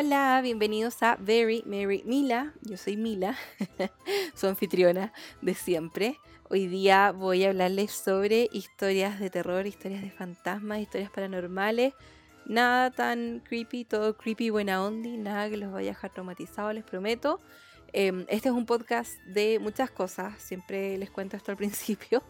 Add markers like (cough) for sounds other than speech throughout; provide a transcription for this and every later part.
Hola, bienvenidos a Very Mary Mila. Yo soy Mila, (laughs) su anfitriona de siempre. Hoy día voy a hablarles sobre historias de terror, historias de fantasmas, historias paranormales. Nada tan creepy, todo creepy, buena onda, nada que los vaya a dejar traumatizados, les prometo. Em, este es un podcast de muchas cosas, siempre les cuento esto al (laughs) principio.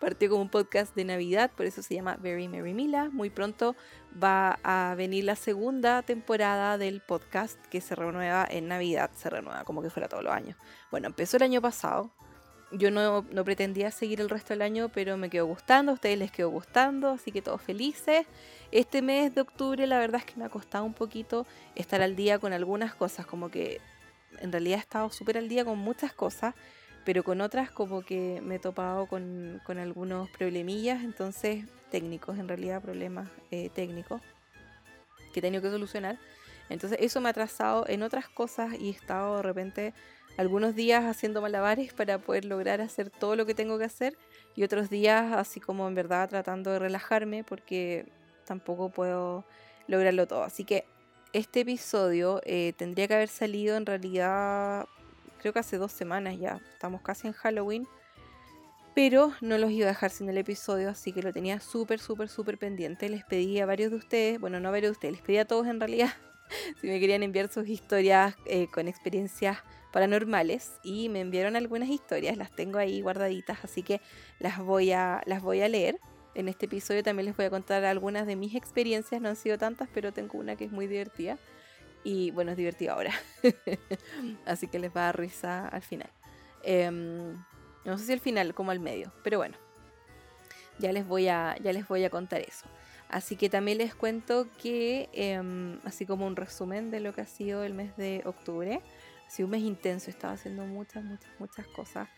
Partió como un podcast de Navidad, por eso se llama Very Merry Mila. Muy pronto va a venir la segunda temporada del podcast que se renueva en Navidad, se renueva como que fuera todos los años. Bueno, empezó el año pasado. Yo no, no pretendía seguir el resto del año, pero me quedó gustando, a ustedes les quedó gustando, así que todos felices. Este mes de octubre la verdad es que me ha costado un poquito estar al día con algunas cosas, como que en realidad he estado súper al día con muchas cosas, pero con otras como que me he topado con, algunos problemillas, entonces técnicos, en realidad problemas eh, técnicos que he tenido que solucionar. Entonces eso me ha atrasado en otras cosas y he estado de repente algunos días haciendo malabares para poder lograr hacer todo lo que tengo que hacer y otros días así como en verdad tratando de relajarme porque tampoco puedo lograrlo todo. Así que este episodio eh, tendría que haber salido en realidad, creo que hace dos semanas ya. Estamos casi en Halloween. Pero no los iba a dejar sin el episodio, así que lo tenía súper, súper, súper pendiente. Les pedí a varios de ustedes, bueno, no a varios de ustedes, les pedí a todos en realidad, (laughs) si me querían enviar sus historias eh, con experiencias paranormales. Y me enviaron algunas historias, las tengo ahí guardaditas, así que las voy a, las voy a leer. En este episodio también les voy a contar algunas de mis experiencias, no han sido tantas, pero tengo una que es muy divertida. Y bueno, es divertida ahora. (laughs) Así que les va a dar risa al final. Em, no sé si al final, como al medio, pero bueno. Ya les voy a, ya les voy a contar eso. Así que también les cuento que, em, así como un resumen de lo que ha sido el mes de octubre, ha sido un mes intenso, estaba haciendo muchas, muchas, muchas cosas.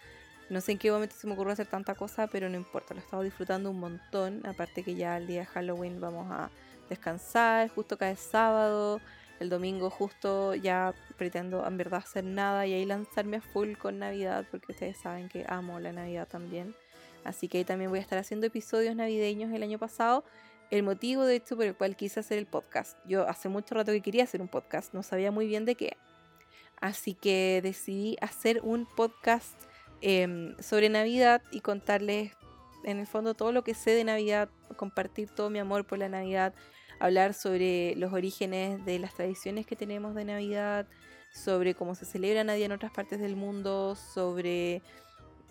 No sé en qué momento se me ocurrió hacer tanta cosa, pero no importa, lo he estado disfrutando un montón. Aparte que ya el día de Halloween vamos a descansar, justo cae sábado. El domingo justo ya pretendo en verdad hacer nada y ahí lanzarme a full con Navidad, porque ustedes saben que amo la Navidad también. Así que ahí también voy a estar haciendo episodios navideños el año pasado. El motivo de hecho por el cual quise hacer el podcast. Yo hace mucho rato que quería hacer un podcast, no sabía muy bien de qué. Así que decidí hacer un podcast Em, sobre Navidad y contarles en el fondo todo lo que sé de Navidad, compartir todo mi amor por la Navidad, hablar sobre los orígenes de las tradiciones que tenemos de Navidad, sobre cómo se celebra Navidad en otras partes del mundo, sobre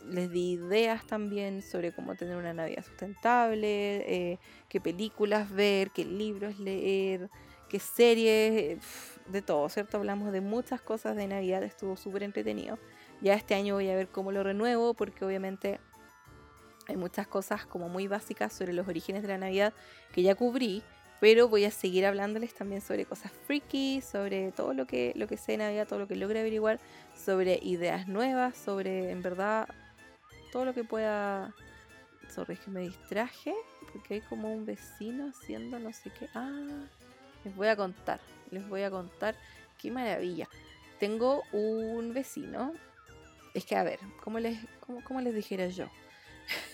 les di ideas también sobre cómo tener una Navidad sustentable, eh, qué películas ver, qué libros leer, qué series, de todo, ¿cierto? Hablamos de muchas cosas de Navidad, estuvo súper entretenido. Ya este año voy a ver cómo lo renuevo porque obviamente hay muchas cosas como muy básicas sobre los orígenes de la Navidad que ya cubrí, pero voy a seguir hablándoles también sobre cosas freaky, sobre todo lo que, lo que sé de Navidad, todo lo que logre averiguar, sobre ideas nuevas, sobre en verdad todo lo que pueda... Sorry, que me distraje porque hay como un vecino haciendo no sé qué. Ah, les voy a contar, les voy a contar. Qué maravilla. Tengo un vecino es que, a ver, ¿cómo les, cómo, les dijera yo?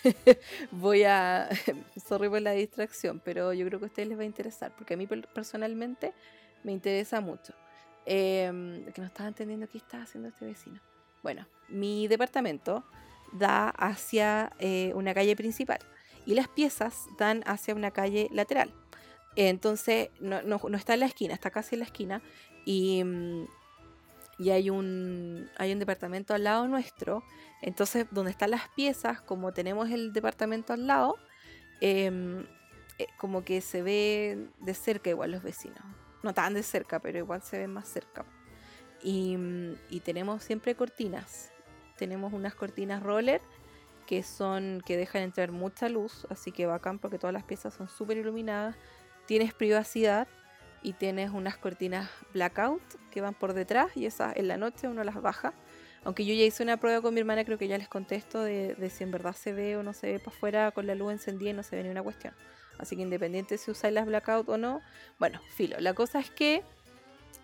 (laughs) Voy a. (laughs) Sorry por la distracción, pero yo creo que a ustedes les va a interesar, porque a mí personalmente me interesa mucho. Em, que no estaba entendiendo qué estaba haciendo este vecino. Bueno, mi departamento da hacia eh, una calle principal y las piezas dan hacia una calle lateral. Entonces, no, no, no, está en la esquina, está casi en la esquina. Y mm, y hay un, hay un departamento al lado nuestro. Entonces, donde están las piezas, como tenemos el departamento al lado, em, eh, como que se ve de cerca igual los vecinos. No tan de cerca, pero igual se ve más cerca. Y, y tenemos siempre cortinas. Tenemos unas cortinas roller que son que dejan entrar mucha luz, así que bacán porque todas las piezas son súper iluminadas. Tienes privacidad y tienes unas cortinas blackout que van por detrás y esas en la noche uno las baja. Aunque yo ya hice una prueba con mi hermana, creo que ya les contesto de, si en verdad se ve o no se ve para afuera con la luz encendida y no se ve ni una cuestión. Así que independiente si usáis las blackout o no, bueno, filo. La cosa es que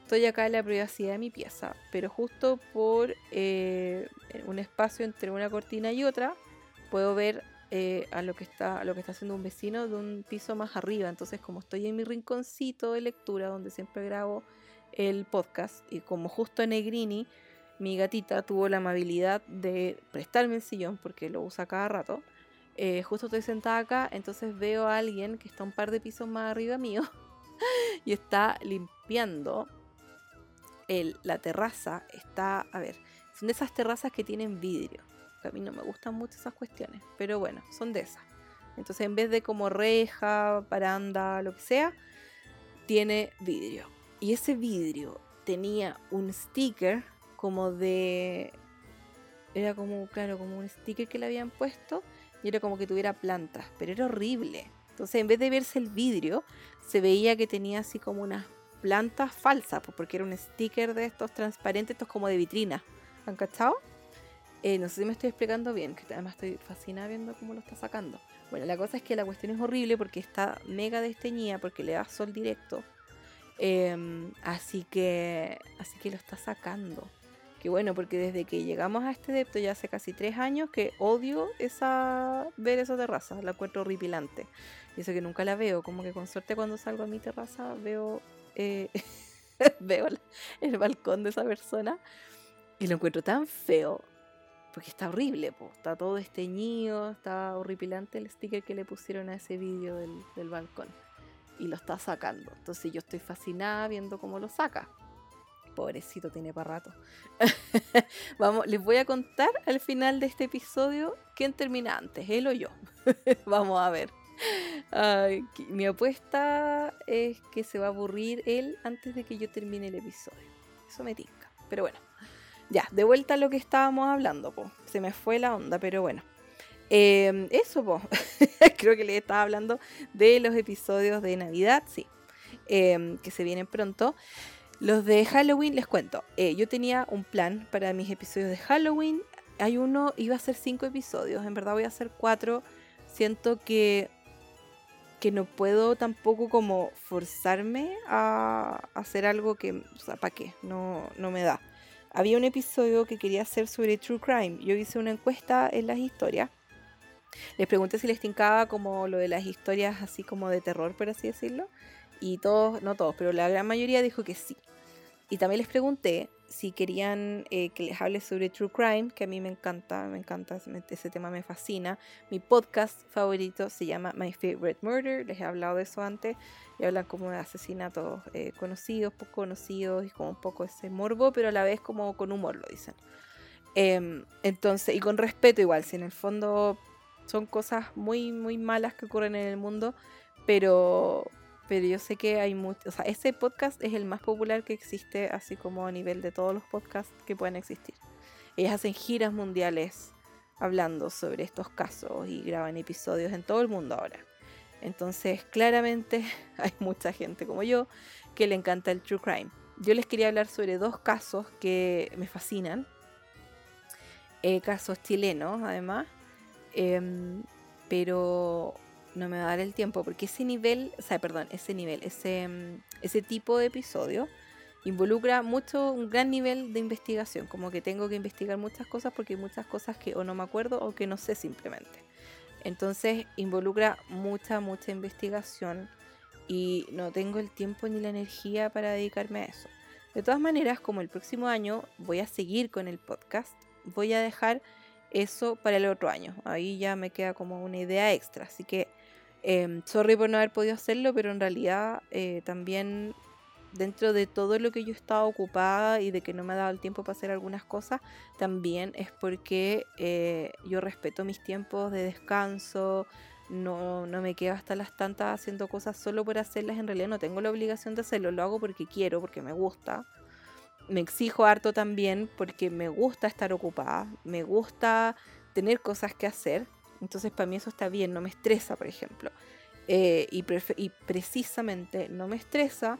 estoy acá en la privacidad de mi pieza, pero justo por eh, un espacio entre una cortina y otra, puedo ver eh, a lo que está lo que está haciendo un vecino de un piso más arriba entonces como estoy en mi rinconcito de lectura donde siempre grabo el podcast y como justo Negrini, mi gatita, tuvo la amabilidad de prestarme el sillón porque lo usa cada rato, eh, justo estoy sentada acá, entonces veo a alguien que está un par de pisos más arriba mío (laughs) y está limpiando la terraza. Está, a ver, son de esas terrazas que tienen vidrio. A mí no me gustan mucho esas cuestiones, pero bueno, son de esas. Entonces en vez de como reja, paranda, lo que sea, tiene vidrio. Y ese vidrio tenía un sticker como de... Era como, claro, como un sticker que le habían puesto y era como que tuviera plantas, pero era horrible. Entonces en vez de verse el vidrio, se veía que tenía así como unas plantas falsas, pues, porque era un sticker de estos transparentes, estos como de vitrina. ¿Han cachado? Eh, no sé si me estoy explicando bien, que además estoy fascinada viendo cómo lo está sacando. Bueno, la cosa es que la cuestión es horrible porque está mega desteñida, porque le da sol directo. Em, así que así que lo está sacando. Que bueno, porque desde que llegamos a este depto ya hace casi tres años que odio esa ver esa terraza, la encuentro horripilante. Y eso que nunca la veo, como que con suerte cuando salgo a mi terraza veo, eh, (laughs) veo el balcón de esa persona y lo encuentro tan feo porque está horrible, está todo esteñido, está horripilante el sticker que le pusieron a ese vídeo del, del, balcón. Y lo está sacando. Entonces yo estoy fascinada viendo cómo lo saca. Pobrecito, tiene para rato. (laughs) Vamos, les voy a contar al final de este episodio quién termina antes, él o yo. (laughs) Vamos a ver. mi apuesta es que se va a aburrir él antes de que yo termine el episodio. Eso me tinca. Pero bueno. Ya, de vuelta a lo que estábamos hablando, po. se me fue la onda, pero bueno. Em, eso, po. (laughs) creo que le estaba hablando de los episodios de Navidad, sí, em, que se vienen pronto. Los de Halloween, les cuento, eh, yo tenía un plan para mis episodios de Halloween. Hay uno, iba a ser cinco episodios, en verdad voy a hacer cuatro. Siento que, que no puedo tampoco como forzarme a hacer algo que, o sea, ¿para qué? No, no me da había un episodio que quería hacer sobre True Crime. Yo hice una encuesta en las historias. Les pregunté si les tincaba como lo de las historias así como de terror, por así decirlo. Y todos, no todos, pero la gran mayoría dijo que sí. Y también les pregunté si querían eh, que les hable sobre True Crime, que a mí me encanta, me encanta, ese tema me fascina. Mi podcast favorito se llama My Favorite Murder, les he hablado de eso antes, y hablan como de asesinatos eh, conocidos, poco conocidos, y como un poco ese morbo, pero a la vez como con humor lo dicen. Em, entonces, y con respeto igual, si en el fondo son cosas muy, muy malas que ocurren en el mundo, pero pero yo sé que hay muchos, o sea, ese podcast es el más popular que existe, así como a nivel de todos los podcasts que pueden existir. Ellas hacen giras mundiales hablando sobre estos casos y graban episodios en todo el mundo ahora. Entonces, claramente (laughs) hay mucha gente como yo que le encanta el true crime. Yo les quería hablar sobre dos casos que me fascinan. Eh, casos chilenos, además. Em, pero no me va a dar el tiempo, porque ese nivel, o sea, perdón, ese nivel, ese, mm, ese tipo de episodio involucra mucho, un gran nivel de investigación, como que tengo que investigar muchas cosas porque hay muchas cosas que o no me acuerdo o que no sé simplemente. Entonces involucra mucha, mucha investigación y no tengo el tiempo ni la energía para dedicarme a eso. De todas maneras, como el próximo año voy a seguir con el podcast, voy a dejar eso para el otro año. Ahí ya me queda como una idea extra. Así que eh, sorry por no haber podido hacerlo, pero en realidad eh, también dentro de todo lo que yo estaba ocupada y de que no me ha dado el tiempo para hacer algunas cosas, también es porque eh, yo respeto mis tiempos de descanso, no, no me quedo hasta las tantas haciendo cosas solo por hacerlas, en realidad no tengo la obligación de hacerlo, lo hago porque quiero, porque me gusta. Me exijo harto también porque me gusta estar ocupada, me gusta tener cosas que hacer entonces para mí eso está bien, no me estresa, por ejemplo. Eh, y, y, precisamente no me estresa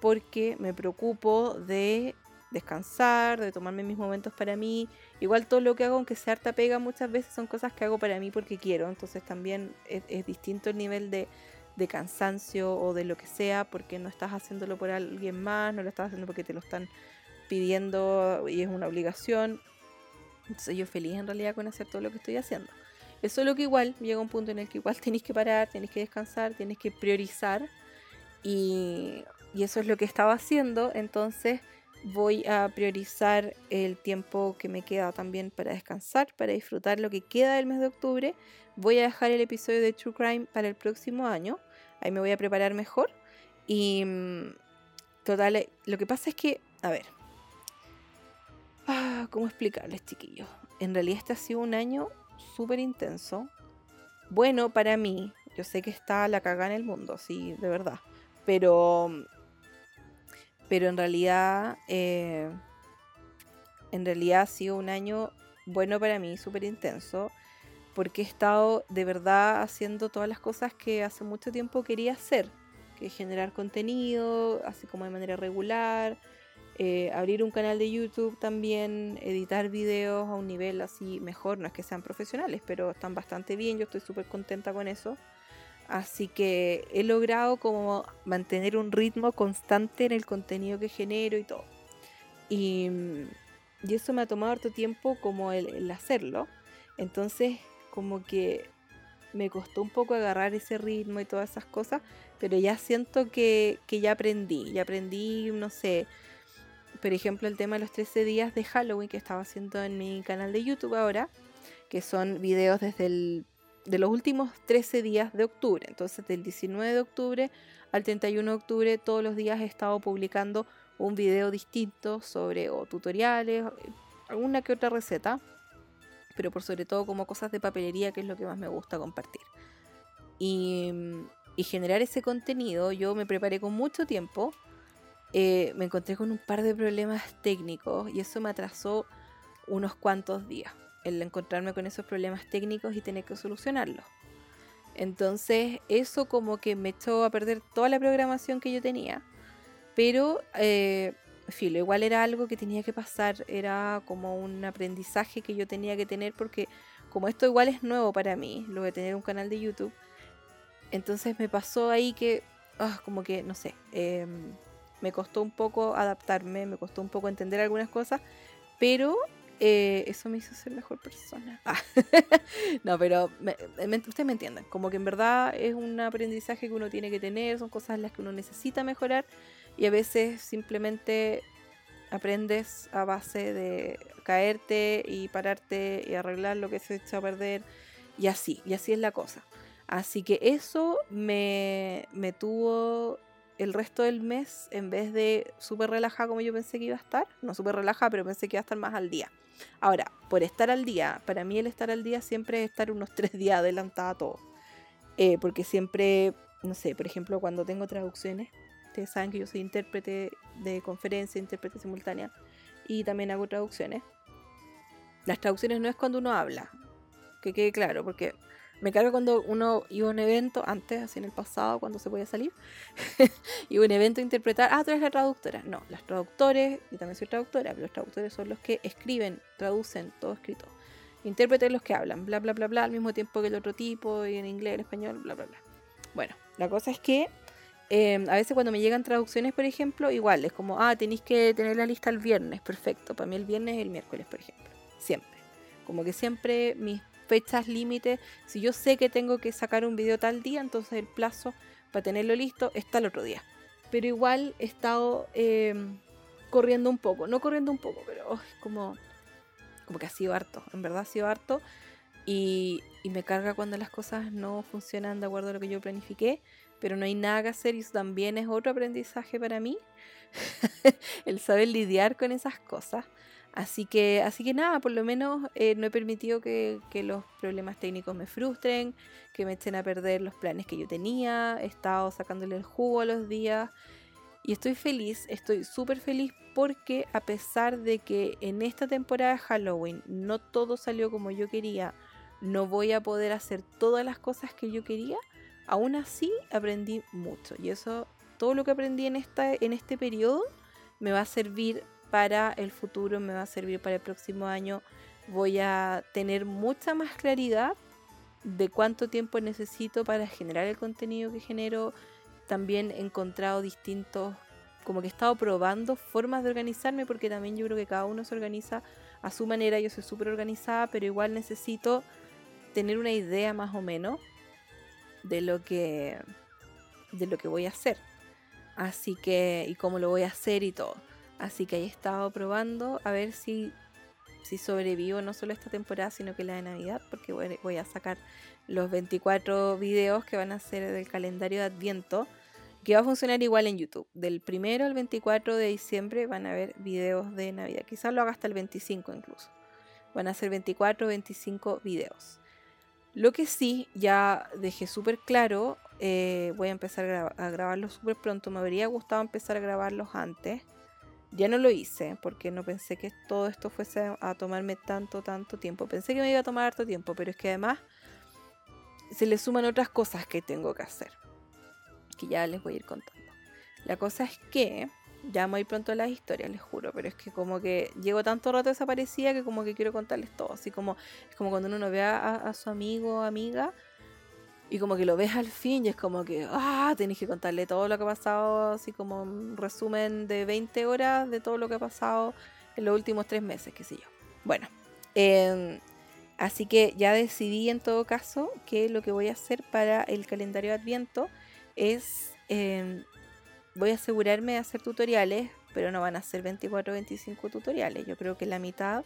porque me preocupo de descansar, de tomarme mis momentos para mí. Igual todo lo que hago, aunque sea harta pega, muchas veces son cosas que hago para mí porque quiero. Entonces también es, distinto el nivel de, de, cansancio o de lo que sea porque no estás haciéndolo por alguien más, no lo estás haciendo porque te lo están pidiendo y es una obligación. Entonces yo feliz en realidad con hacer todo lo que estoy haciendo. Es solo que igual llega un punto en el que igual tenéis que parar, tenéis que descansar, tenéis que priorizar. Y, y eso es lo que estaba haciendo, entonces voy a priorizar el tiempo que me queda también para descansar, para disfrutar lo que queda del mes de octubre. Voy a dejar el episodio de True Crime para el próximo año. Ahí me voy a preparar mejor. Y mm, total, lo que pasa es que, a ver, ah, ¿cómo explicarles, chiquillos? En realidad este ha sido un año súper intenso. Bueno para mí, yo sé que está la caga en el mundo, sí, de verdad. Pero pero en realidad, eh, en realidad ha sido un año bueno para mí, súper intenso, porque he estado de verdad haciendo todas las cosas que hace mucho tiempo quería hacer, que generar contenido, así como de manera regular, eh, abrir un canal de YouTube también, editar videos a un nivel así mejor, no es que sean profesionales, pero están bastante bien, yo estoy súper contenta con eso. Así que he logrado como mantener un ritmo constante en el contenido que genero y todo. Y, eso me ha tomado harto tiempo como el, hacerlo. Entonces como que me costó un poco agarrar ese ritmo y todas esas cosas, pero ya siento que, que, ya aprendí, ya aprendí, no sé, por ejemplo, el tema de los 13 días de Halloween que estaba haciendo en mi canal de YouTube ahora, que son videos desde el de los últimos 13 días de octubre. Entonces, del 19 de octubre al 31 de octubre, todos los días he estado publicando un video distinto sobre o tutoriales, alguna que otra receta, pero por sobre todo como cosas de papelería, que es lo que más me gusta compartir. Y, generar ese contenido, yo me preparé con mucho tiempo. Eh, me encontré con un par de problemas técnicos y eso me atrasó unos cuantos días el encontrarme con esos problemas técnicos y tener que solucionarlos. Entonces eso como que me echó a perder toda la programación que yo tenía. Pero, eh, filo, igual era algo que tenía que pasar, era como un aprendizaje que yo tenía que tener porque como esto igual es nuevo para mí, lo de tener un canal de YouTube, entonces me pasó ahí que, ah, como que, no sé, em, me costó un poco adaptarme, me costó un poco entender algunas cosas, pero eh, eso me hizo ser mejor persona. Ah, (laughs) no, pero ustedes me entienden. Como que en verdad es un aprendizaje que uno tiene que tener, son cosas las que uno necesita mejorar y a veces simplemente aprendes a base de caerte y pararte y arreglar lo que se echa a perder y así, y así es la cosa. Así que eso me, me tuvo el resto del mes, en vez de súper relajada como yo pensé que iba a estar, no súper relajada, pero pensé que iba a estar más al día. Ahora, por estar al día, para mí el estar al día siempre es estar unos (laughs) tres días adelantada a todo. Eh, porque siempre, no sé, por ejemplo, cuando tengo traducciones, ustedes saben que yo soy intérprete de conferencia, intérprete simultánea, y también hago traducciones. Las traducciones no es cuando uno habla, que quede claro, porque me carga cuando uno iba a un evento, antes, así en el pasado, cuando se podía salir, (laughs) iba a un evento a interpretar, ah, tú eres la traductora. No, las traductores, yo también soy traductora, los traductores son los que escriben, traducen, todo escrito. Intérpretes los que hablan, bla, bla, bla, bla, al mismo tiempo que el otro tipo, y en inglés, en español, bla, bla, bla. Bueno, la cosa es que em, a veces cuando me llegan traducciones, por ejemplo, igual, es como, ah, tenéis que tener la lista el viernes, perfecto. Para mí el viernes es el miércoles, por ejemplo. Siempre. Como que siempre mis fechas límite. Si yo sé que tengo que sacar un video tal día, entonces el plazo para tenerlo listo está el otro día. Pero igual he estado em, corriendo un poco, no corriendo un poco, pero como, como que ha sido harto, en verdad ha sido harto. Y, y, me carga cuando las cosas no funcionan de acuerdo a lo que yo planifiqué, pero no hay nada que hacer y eso también es otro aprendizaje para mí, (laughs) el saber lidiar con esas cosas. Así que, así que nada, por lo menos eh, no he permitido que, los problemas técnicos me frustren, que me echen a perder los planes que yo tenía, he estado sacándole el jugo a los días y estoy feliz, estoy súper feliz porque a pesar de que en esta temporada de Halloween no todo salió como yo quería, no voy a poder hacer todas las cosas que yo quería, aún así aprendí mucho. Y eso, todo lo que aprendí en, esta, en este periodo me va a servir para el futuro, me va a servir para el próximo año. Voy a tener mucha más claridad de cuánto tiempo necesito para generar el contenido que genero. También he encontrado distintos, como que he estado probando formas de organizarme, porque también yo creo que cada uno se organiza a su manera. Yo soy súper organizada, pero igual necesito tener una idea más o menos de lo que, de lo que voy a hacer. Así que, y cómo lo voy a hacer y todo. Así que he estado probando a ver si, si sobrevivo no solo esta temporada, sino que la de Navidad, porque voy, a sacar los 24 videos que van a ser del calendario de Adviento, que va a funcionar igual en YouTube. Del primero al 24 de diciembre van a haber videos de Navidad. Quizás lo haga hasta el 25 incluso. Van a ser 24 o 25 videos. Lo que sí, ya dejé súper claro, eh, voy a empezar a, grabarlos súper pronto. Me habría gustado empezar a grabarlos antes. Ya no lo hice porque no pensé que todo esto fuese a tomarme tanto, tanto tiempo. Pensé que me iba a tomar harto tiempo, pero es que además se le suman otras cosas que tengo que hacer. Que ya les voy a ir contando. La cosa es que ya muy pronto las historias, les juro, pero es que como que llevo tanto rato desaparecida que como que quiero contarles todo, así como es como cuando uno ve a, a su amigo o amiga y como que lo ves al fin y es como que, ah, tenés que contarle todo lo que ha pasado, así como un resumen de 20 horas de todo lo que ha pasado en los últimos tres meses, qué sé yo. Bueno, em, así que ya decidí en todo caso que lo que voy a hacer para el calendario de Adviento es em, voy a asegurarme de hacer tutoriales, pero no van a ser 24 o 25 tutoriales. Yo creo que la mitad,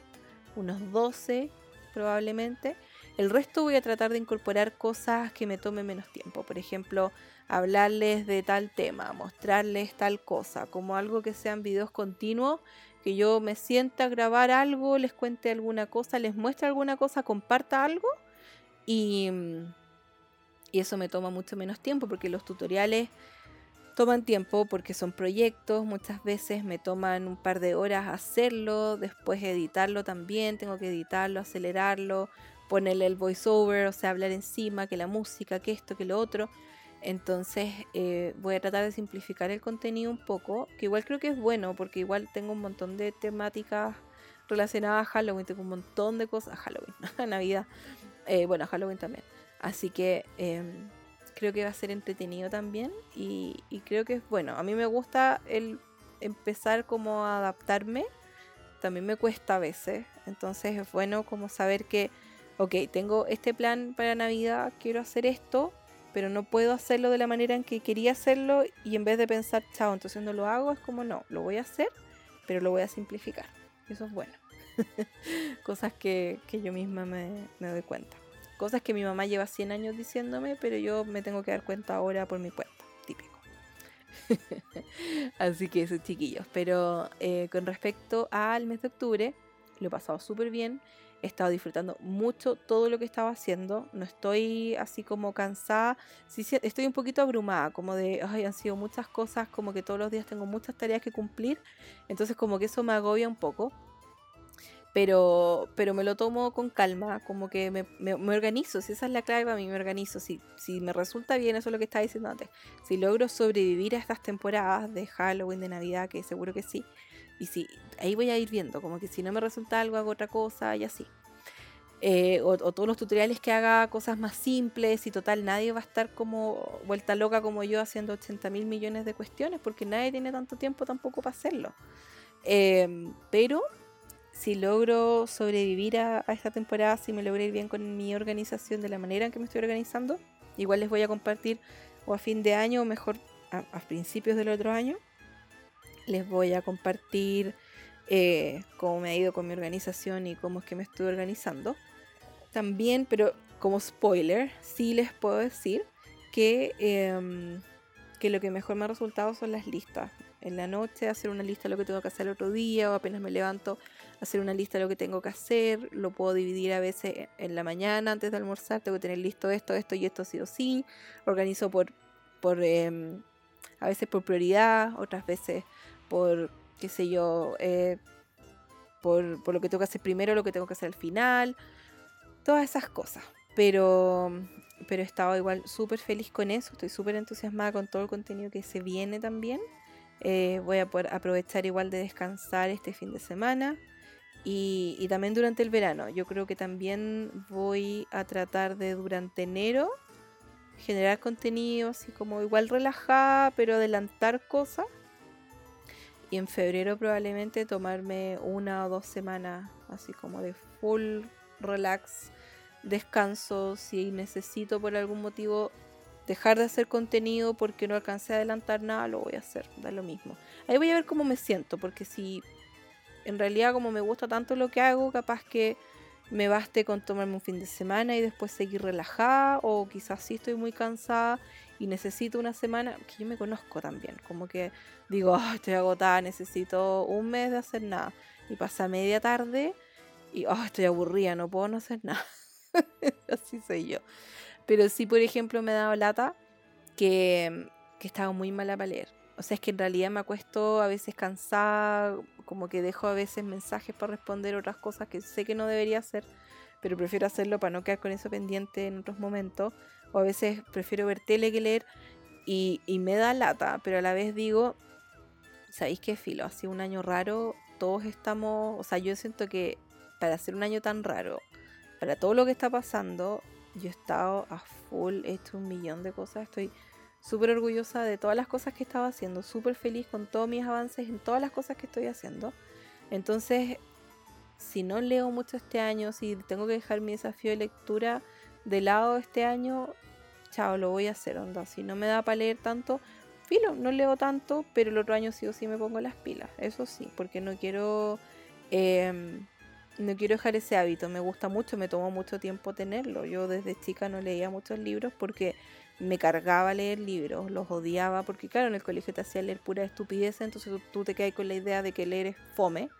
unos 12 probablemente. El resto voy a tratar de incorporar cosas que me tomen menos tiempo. Por ejemplo, hablarles de tal tema, mostrarles tal cosa, como algo que sean videos continuos, que yo me sienta a grabar algo, les cuente alguna cosa, les muestre alguna cosa, comparta algo y, y eso me toma mucho menos tiempo porque los tutoriales toman tiempo porque son proyectos, muchas veces me toman un par de horas hacerlo, después editarlo también, tengo que editarlo, acelerarlo, ponerle el voiceover, o sea, hablar encima, que la música, que esto, que lo otro. Entonces eh, voy a tratar de simplificar el contenido un poco, que igual creo que es bueno, porque igual tengo un montón de temáticas relacionadas a Halloween, tengo un montón de cosas, a Halloween, (laughs) a Navidad, eh, bueno, a Halloween también. Así que em, creo que va a ser entretenido también y, creo que es bueno. A mí me gusta el empezar como a adaptarme, también me cuesta a veces, entonces es bueno como saber que, ok, tengo este plan para Navidad, quiero hacer esto, pero no puedo hacerlo de la manera en que quería hacerlo y en vez de pensar, chao, entonces no lo hago, es como no, lo voy a hacer, pero lo voy a simplificar. Eso es bueno. (laughs) Cosas que, yo misma me doy cuenta. Cosas que mi mamá lleva 100 años diciéndome, pero yo me tengo que dar cuenta ahora por mi cuenta. Típico. (laughs) Así que eso, chiquillos. Pero eh, con respecto al mes de octubre, lo he pasado súper bien. He estado disfrutando mucho todo lo que estaba haciendo. No estoy así como cansada. Sí, estoy un poquito abrumada, como de, ay, han sido muchas cosas, como que todos los días tengo muchas tareas que cumplir. Entonces como que eso me agobia un poco pero, pero me lo tomo con calma, como que me, me, organizo, si esa es la clave para mí, me organizo, si, si me resulta bien, eso es lo que estaba diciendo antes, si logro sobrevivir a estas temporadas de Halloween, de Navidad, que seguro que sí, y si ahí voy a ir viendo, como que si no me resulta algo, hago otra cosa y así. Eh, o, todos los tutoriales que haga cosas más simples y total, nadie va a estar como vuelta loca como yo haciendo 80 mil millones de cuestiones porque nadie tiene tanto tiempo tampoco para hacerlo. Eh, pero si logro sobrevivir a, esta temporada, si me logro ir bien con mi organización de la manera en que me estoy organizando, igual les voy a compartir o a fin de año o mejor a, principios del otro año, les voy a compartir eh, cómo me ha ido con mi organización y cómo es que me estoy organizando. También, pero como spoiler, sí les puedo decir que, em, que lo que mejor me ha resultado son las listas. En la noche hacer una lista de lo que tengo que hacer el otro día o apenas me levanto hacer una lista de lo que tengo que hacer, lo puedo dividir a veces en la mañana antes de almorzar, tengo que tener listo esto, esto y esto sí o sí, organizo por, por em, a veces por prioridad, otras veces por, qué sé yo, eh, por, por lo que tengo que hacer primero, lo que tengo que hacer al final, todas esas cosas. Pero, pero he estado igual súper feliz con eso, estoy súper entusiasmada con todo el contenido que se viene también. Eh, voy a poder aprovechar igual de descansar este fin de semana. Y, también durante el verano. Yo creo que también voy a tratar de durante enero generar contenido así como igual relajada, pero adelantar cosas. Y en febrero probablemente tomarme una o dos semanas así como de full relax, descanso. Si necesito por algún motivo dejar de hacer contenido porque no alcancé a adelantar nada, lo voy a hacer, da lo mismo. Ahí voy a ver cómo me siento, porque si en realidad como me gusta tanto lo que hago, capaz que me baste con tomarme un fin de semana y después seguir relajada, o quizás sí estoy muy cansada y necesito una semana, que yo me conozco también, como que digo, estoy agotada, necesito un mes de hacer nada, y pasa media tarde y estoy aburrida, no puedo no hacer nada. (laughs) Así soy yo. Pero sí, por ejemplo, me he dado lata que, que estaba muy mala para leer. O sea, es que en realidad me acuesto a veces cansada, como que dejo a veces mensajes para responder otras cosas que sé que no debería hacer, pero prefiero hacerlo para no quedar con eso pendiente en otros momentos. O a veces prefiero ver tele que leer y, y me da lata, pero a la vez digo, ¿sabéis qué filo? Ha sido un año raro, todos estamos, o sea, yo siento que para hacer un año tan raro, para todo lo que está pasando, yo he estado a full, he hecho un millón de cosas, estoy súper orgullosa de todas las cosas que he estado haciendo, súper feliz con todos mis avances en todas las cosas que estoy haciendo. Entonces, si no leo mucho este año, si tengo que dejar mi desafío de lectura de lado este año, chao, lo voy a hacer, onda. Si no me da para leer tanto, filo, no leo tanto, pero el otro año sí o sí me pongo las pilas, eso sí, porque no quiero... Em, no quiero dejar ese hábito, me gusta mucho, me tomó mucho tiempo tenerlo. Yo desde chica no leía muchos libros porque me cargaba leer libros, los odiaba, porque claro, en el colegio te hacía leer pura estupidez, entonces tú, te quedas con la idea de que leer es fome.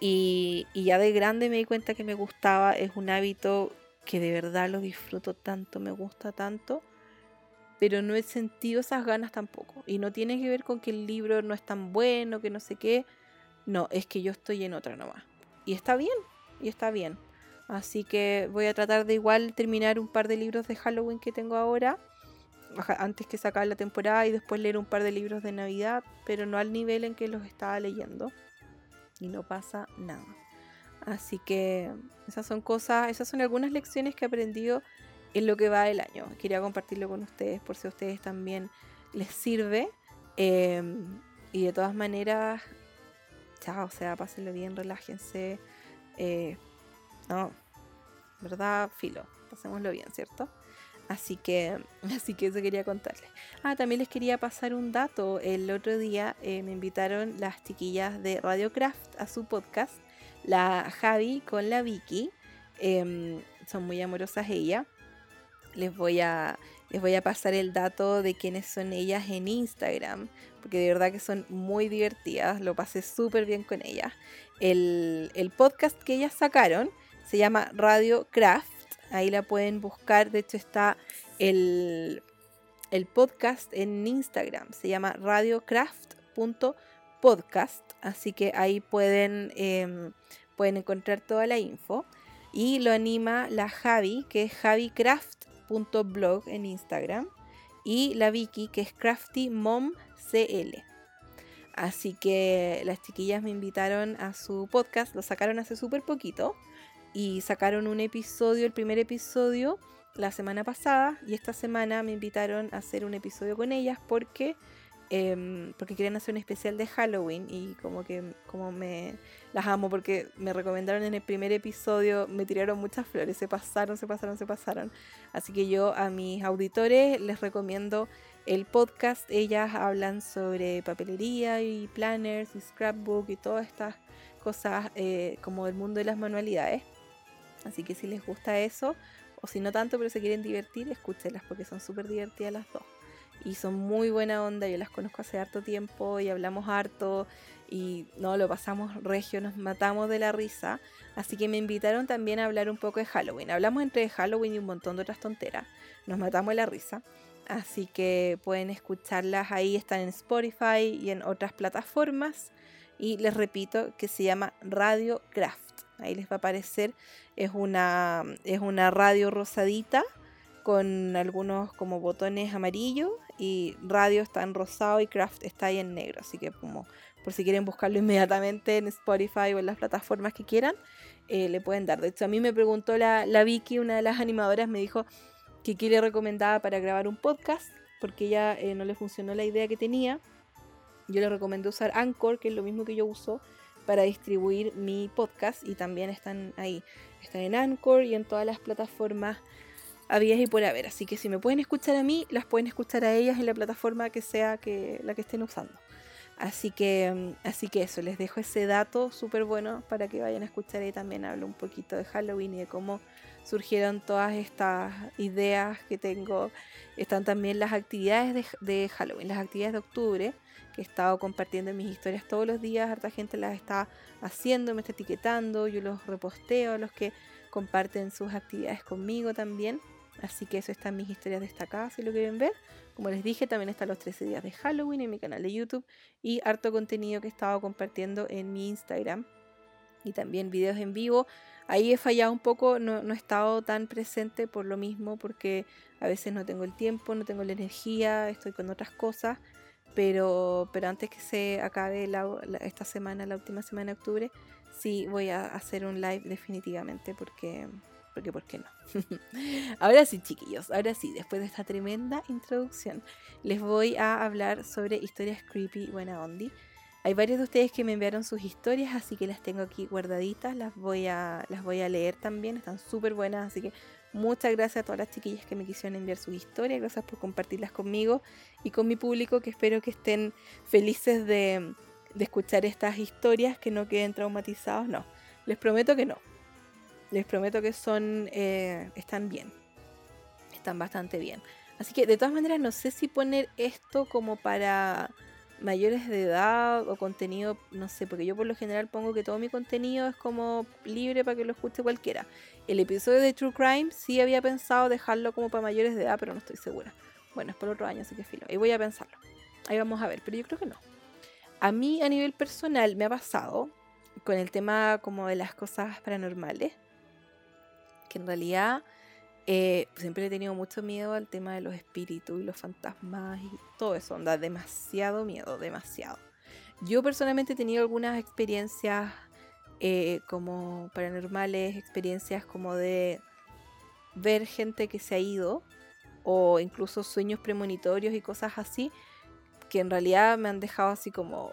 Y, y, ya de grande me di cuenta que me gustaba, es un hábito que de verdad lo disfruto tanto, me gusta tanto, pero no he sentido esas ganas tampoco. Y no tiene que ver con que el libro no es tan bueno, que no sé qué, no, es que yo estoy en otra nomás. Y está bien, y está bien. Así que voy a tratar de igual terminar un par de libros de Halloween que tengo ahora, antes que sacar la temporada y después leer un par de libros de Navidad, pero no al nivel en que los estaba leyendo. Y no pasa nada. Así que esas son cosas, esas son algunas lecciones que he aprendido en lo que va el año. Quería compartirlo con ustedes por si a ustedes también les sirve. Em, y de todas maneras, chao, o sea, pásenlo bien, relájense. Eh, no, ¿verdad? Filo, pasémoslo bien, ¿cierto? Así que, (laughs) así que eso quería contarles. Ah, también les quería pasar un dato. El otro día eh, me invitaron las chiquillas de Radiocraft a su podcast, la Javi con la Vicky. Em, son muy amorosas ella. Les voy a les voy a pasar el dato de quiénes son ellas en Instagram, porque de verdad que son muy divertidas, lo pasé súper bien con ellas. El, el, podcast que ellas sacaron se llama Radio Craft, ahí la pueden buscar, de hecho está el, el podcast en Instagram, se llama radiocraft.podcast, así que ahí pueden, em, pueden encontrar toda la info. Y lo anima la Javi, que es Javi Craft blog en Instagram. Y la Vicky que es Crafty Mom CL. Así que las chiquillas me invitaron a su podcast, lo sacaron hace súper poquito y sacaron un episodio, el primer episodio la semana pasada y esta semana me invitaron a hacer un episodio con ellas porque Em, porque querían hacer un especial de Halloween y como que como me las amo porque me recomendaron en el primer episodio, me tiraron muchas flores, se pasaron, se pasaron, se pasaron. Así que yo a mis auditores les recomiendo el podcast. Ellas hablan sobre papelería y planners y scrapbook y todas estas cosas eh, como el mundo de las manualidades. Así que si les gusta eso, o si no tanto pero se quieren divertir, escúchenlas porque son súper divertidas las dos. Y son muy buena onda, yo las conozco hace harto tiempo y hablamos harto y no, lo pasamos regio, nos matamos de la risa, así que me invitaron también a hablar un poco de Halloween, hablamos entre Halloween y un montón de otras tonteras, nos matamos de la risa, así que pueden escucharlas ahí, están en Spotify y en otras plataformas. Y les repito que se llama Radio Craft, ahí les va a aparecer, es una, es una radio rosadita con algunos como botones amarillos y radio está en rosado y craft está ahí en negro. Así que como por si quieren buscarlo (laughs) inmediatamente en Spotify o en las plataformas que quieran, eh, le pueden dar. De hecho, a mí me preguntó la, la Vicky, una de las animadoras, me dijo que quiere recomendada para grabar un podcast porque ya eh, no le funcionó la idea que tenía. Yo le recomendé usar Anchor, que es lo mismo que yo uso para distribuir mi podcast y también están ahí. Están en Anchor y en todas las plataformas había y por haber. Así que si me pueden escuchar a mí, las pueden escuchar a ellas en la plataforma que sea que la que estén usando. Así que, mm, así que eso, les dejo ese dato súper bueno para que vayan a escuchar y también hablo un poquito de Halloween y de cómo surgieron todas estas ideas que tengo. Están también las actividades de, de Halloween, las actividades de octubre, he estado compartiendo en mis historias todos los días. Harta gente las está haciendo, me está etiquetando, yo los reposteo a los que comparten sus actividades conmigo también. Así que eso está en mis historias destacadas si lo quieren ver. Como les dije, también están los 13 días de Halloween en mi canal de YouTube y harto contenido que he estado compartiendo en mi Instagram. Y también videos en vivo. Ahí he fallado un poco, no he estado tan presente por lo mismo, porque a veces no tengo el tiempo, no tengo la energía, estoy con otras cosas. Pero, pero antes que se acabe esta semana, la última semana de octubre, sí voy a hacer un live definitivamente porque, porque ¿por qué no? (laughs) ahora sí, chiquillos, ahora sí, después de esta tremenda introducción, les voy a hablar sobre historias creepy buena ondi. Hay varios de ustedes que me enviaron sus historias, así que las tengo aquí guardaditas, las voy a, las voy a leer también, están súper buenas, así que muchas gracias a todas las chiquillas que me quisieron enviar sus historias, gracias por compartirlas conmigo y con mi público, que espero que estén felices de, escuchar estas historias, que no queden traumatizados, no, les prometo que no, les prometo que son, eh, están bien, están bastante bien. Así que de todas maneras no sé si poner esto como para mayores de edad o contenido, no sé, porque yo por lo general pongo que todo mi contenido es como libre para que lo escuche cualquiera. El episodio de True Crime sí había pensado dejarlo como para mayores de edad, pero no estoy segura. Bueno, es por otro año, así que filo. Ahí voy a pensarlo. Ahí vamos a ver, pero yo creo que no. A mí a nivel personal me ha pasado con el tema como de las cosas paranormales, que en realidad eh, siempre he tenido mucho miedo al tema de los espíritus y los fantasmas y todo eso, da demasiado miedo, demasiado. Yo personalmente he tenido algunas experiencias eh, como paranormales, experiencias como de ver gente que se ha ido o incluso sueños premonitorios y cosas así que en realidad me han dejado así como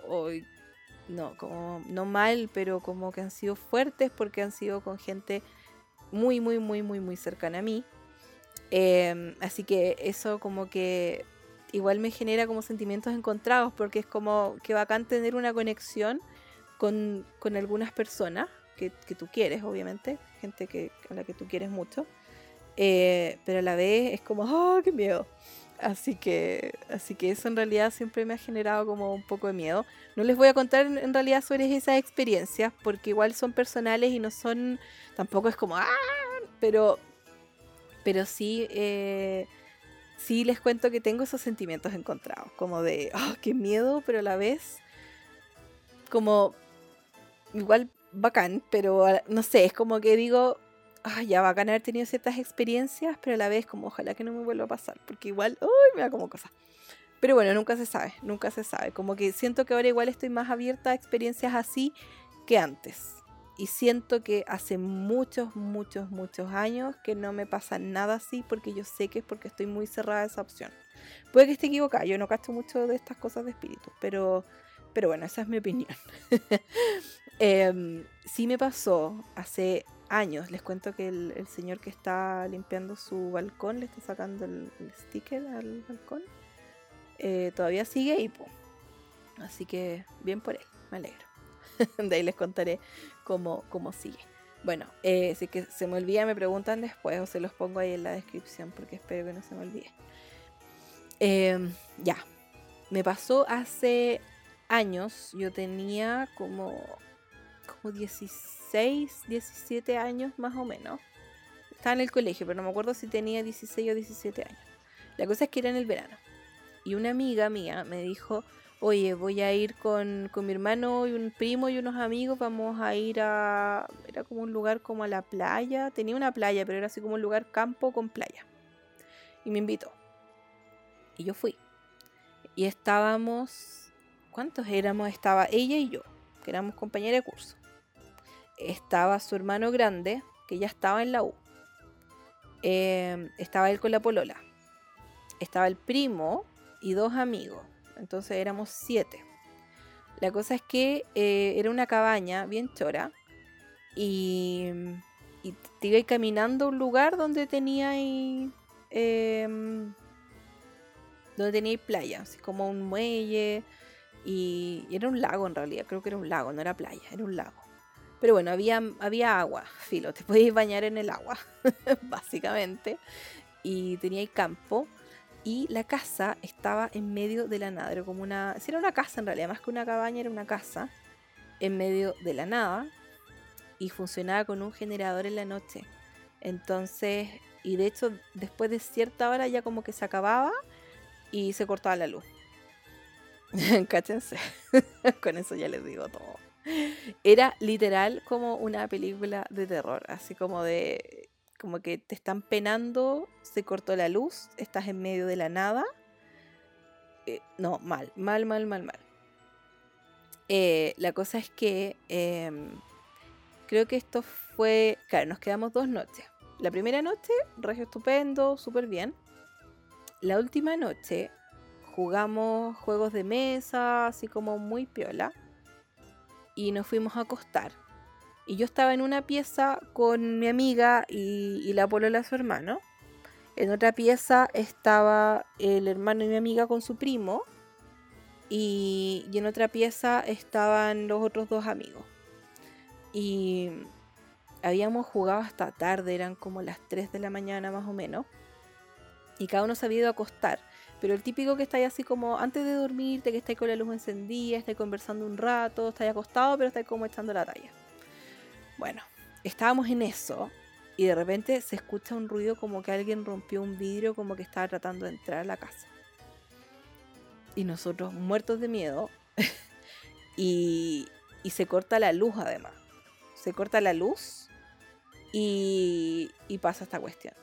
no como no mal pero como que han sido fuertes porque han sido con gente muy, muy, muy, muy, muy cercana a mí. Em, así que eso como que igual me genera como sentimientos encontrados porque es como que bacán tener una conexión con, con algunas personas que, que, tú quieres, obviamente, gente que, a la que tú quieres mucho, eh, pero a la vez es como, ¡oh, qué miedo! Así que, así que eso en realidad siempre me ha generado como un poco de miedo. No les voy a contar en realidad sobre esas experiencias porque igual son personales y no son, tampoco es como, ¡ah! Pero, pero sí, eh, sí les cuento que tengo esos sentimientos encontrados, como de, ¡oh, qué miedo! Pero a la vez, como, igual bacán, pero no sé, es como que digo, ya va a haber tenido ciertas experiencias, pero a la vez como ojalá que no me vuelva a pasar, porque igual, uy, me da como cosa. Pero bueno, nunca se sabe, nunca se sabe. Como que siento que ahora igual estoy más abierta a experiencias así que antes. Y siento que hace muchos, muchos, muchos años que no me pasa nada así porque yo sé que es porque estoy muy cerrada a esa opción. Puede que esté equivocada, yo no cacho mucho de estas cosas de espíritu, pero, pero bueno, esa es mi opinión. (laughs) eh, sí me pasó hace años. Les cuento que el, señor que está limpiando su balcón, le está sacando el, sticker al balcón, eh, todavía sigue y pum. Así que bien por él, me alegro. (laughs) de ahí les contaré cómo, cómo sigue. Bueno, eh, si que se me olvida me preguntan después o se los pongo ahí en la descripción porque espero que no se me olvide. Em, ya, me pasó hace años, yo tenía como, como 16 16, 17 años más o menos. Estaba en el colegio, pero no me acuerdo si tenía 16 o 17 años. La cosa es que era en el verano. Y una amiga mía me dijo, oye, voy a ir con, con mi hermano y un primo y unos amigos, vamos a ir a... Era como un lugar como a la playa. Tenía una playa, pero era así como un lugar campo con playa. Y me invitó. Y yo fui. Y estábamos... ¿Cuántos éramos? Estaba ella y yo, que éramos compañeras de curso estaba su hermano grande, que ya estaba en la U. Em, estaba él con la polola. Estaba el primo y dos amigos. Entonces éramos siete. La cosa es que eh, era una cabaña bien chora. Y, y te ibas caminando a un lugar donde tenía ahí, em, donde tenía playa, así como un muelle y, era un lago en realidad, creo que era un lago, no era playa, era un lago. Pero bueno, había, había agua, (laughs) filo, te podías bañar en el agua, (laughs) básicamente. Y tenía el campo. Y la casa estaba en medio de la nada. Era como una. Si era una casa en realidad, más que una cabaña, era una casa en medio de la nada y funcionaba con un generador en la noche. Entonces, y de hecho, después de cierta hora ya como que se acababa y se cortaba la luz. (laughs) Cáchense. (laughs) con eso ya les digo todo. Era literal como una película de terror, así como de como que te están penando, se cortó la luz, estás en medio de la nada. Eh, no, mal, mal, mal, mal, mal. Eh, la cosa es que em, creo que esto fue, claro, nos quedamos dos noches. La primera noche, regio estupendo, súper bien. La última noche jugamos juegos de mesa, así como muy piola. Y nos fuimos a acostar. Y yo estaba en una pieza con mi amiga y, la polola su hermano. En otra pieza estaba el hermano y mi amiga con su primo. Y, y en otra pieza estaban los otros dos amigos. Y habíamos jugado hasta tarde, eran como las 3 de la mañana más o menos. Y cada uno se había ido a acostar. Pero el típico que está ahí así como antes de dormirte, que está con la luz encendida, está conversando un rato, está acostado, pero está como echando la talla. Bueno, estábamos en eso y de repente se escucha un ruido como que alguien rompió un vidrio, como que estaba tratando de entrar a la casa. Y nosotros muertos de miedo. (laughs) y, y se corta la luz además se corta la luz y, pasa esta cuestión.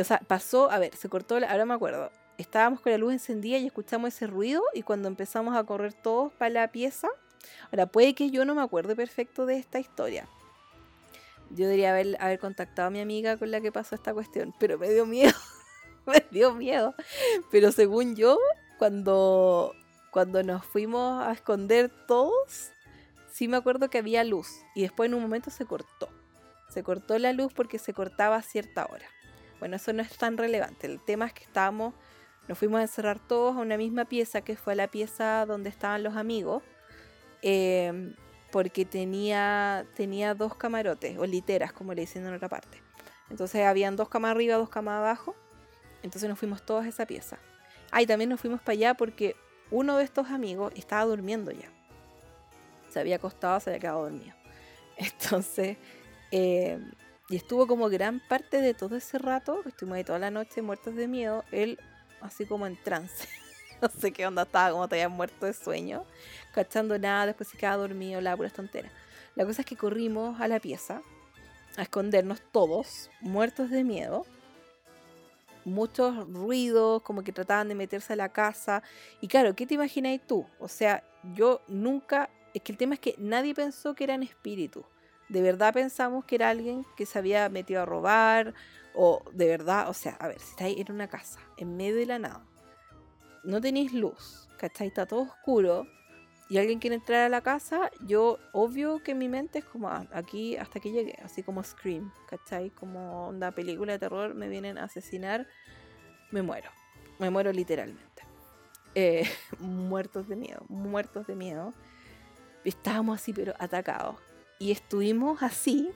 O sea, pasó, a ver, se cortó, ahora me acuerdo, estábamos con la luz encendida y escuchamos ese ruido y cuando empezamos a correr todos para la pieza, ahora puede que yo no me acuerde perfecto de esta historia. Yo debería haber, haber contactado a mi amiga con la que pasó esta cuestión, pero me dio miedo, (laughs) me dio miedo. Pero según yo, cuando, cuando nos fuimos a esconder todos, sí me acuerdo que había luz y después en un momento se cortó. Se cortó la luz porque se cortaba a cierta hora. Bueno, eso no es tan relevante. El tema es que estábamos, nos fuimos a encerrar todos a una misma pieza, que fue la pieza donde estaban los amigos, em, porque tenía, tenía dos camarotes, o literas, como le dicen en otra parte. Entonces habían dos camas arriba, dos camas abajo. Entonces nos fuimos todos a esa pieza. Ah, y también nos fuimos para allá porque uno de estos amigos estaba durmiendo ya se había acostado, se había quedado dormido. (laughs) Entonces, eh, y estuvo como gran parte de todo ese rato, estuvimos ahí toda la noche muertos de miedo, él así como en trance. (laughs) no sé qué onda estaba, como todavía muerto de sueño, cachando nada, después se quedaba dormido, la pura. La cosa es que corrimos a la pieza a escondernos todos, muertos de miedo. Muchos ruidos, como que trataban de meterse a la casa. Y claro, ¿qué te imagináis tú? O sea, yo nunca es que el tema es que nadie pensó que eran espíritus. De verdad pensamos que era alguien que se había metido a robar. O de verdad, o sea, a ver, si estáis en una casa, en medio de la nada, no tenéis luz, ¿cachai? Está todo oscuro y alguien quiere entrar a la casa, yo obvio que mi mente es como ah, aquí hasta que llegue, así como Scream, ¿cachai? Como una película de terror, me vienen a asesinar, me muero, me muero literalmente. Eh, (laughs) muertos de miedo, muertos de miedo estábamos así, pero atacados. Y estuvimos así,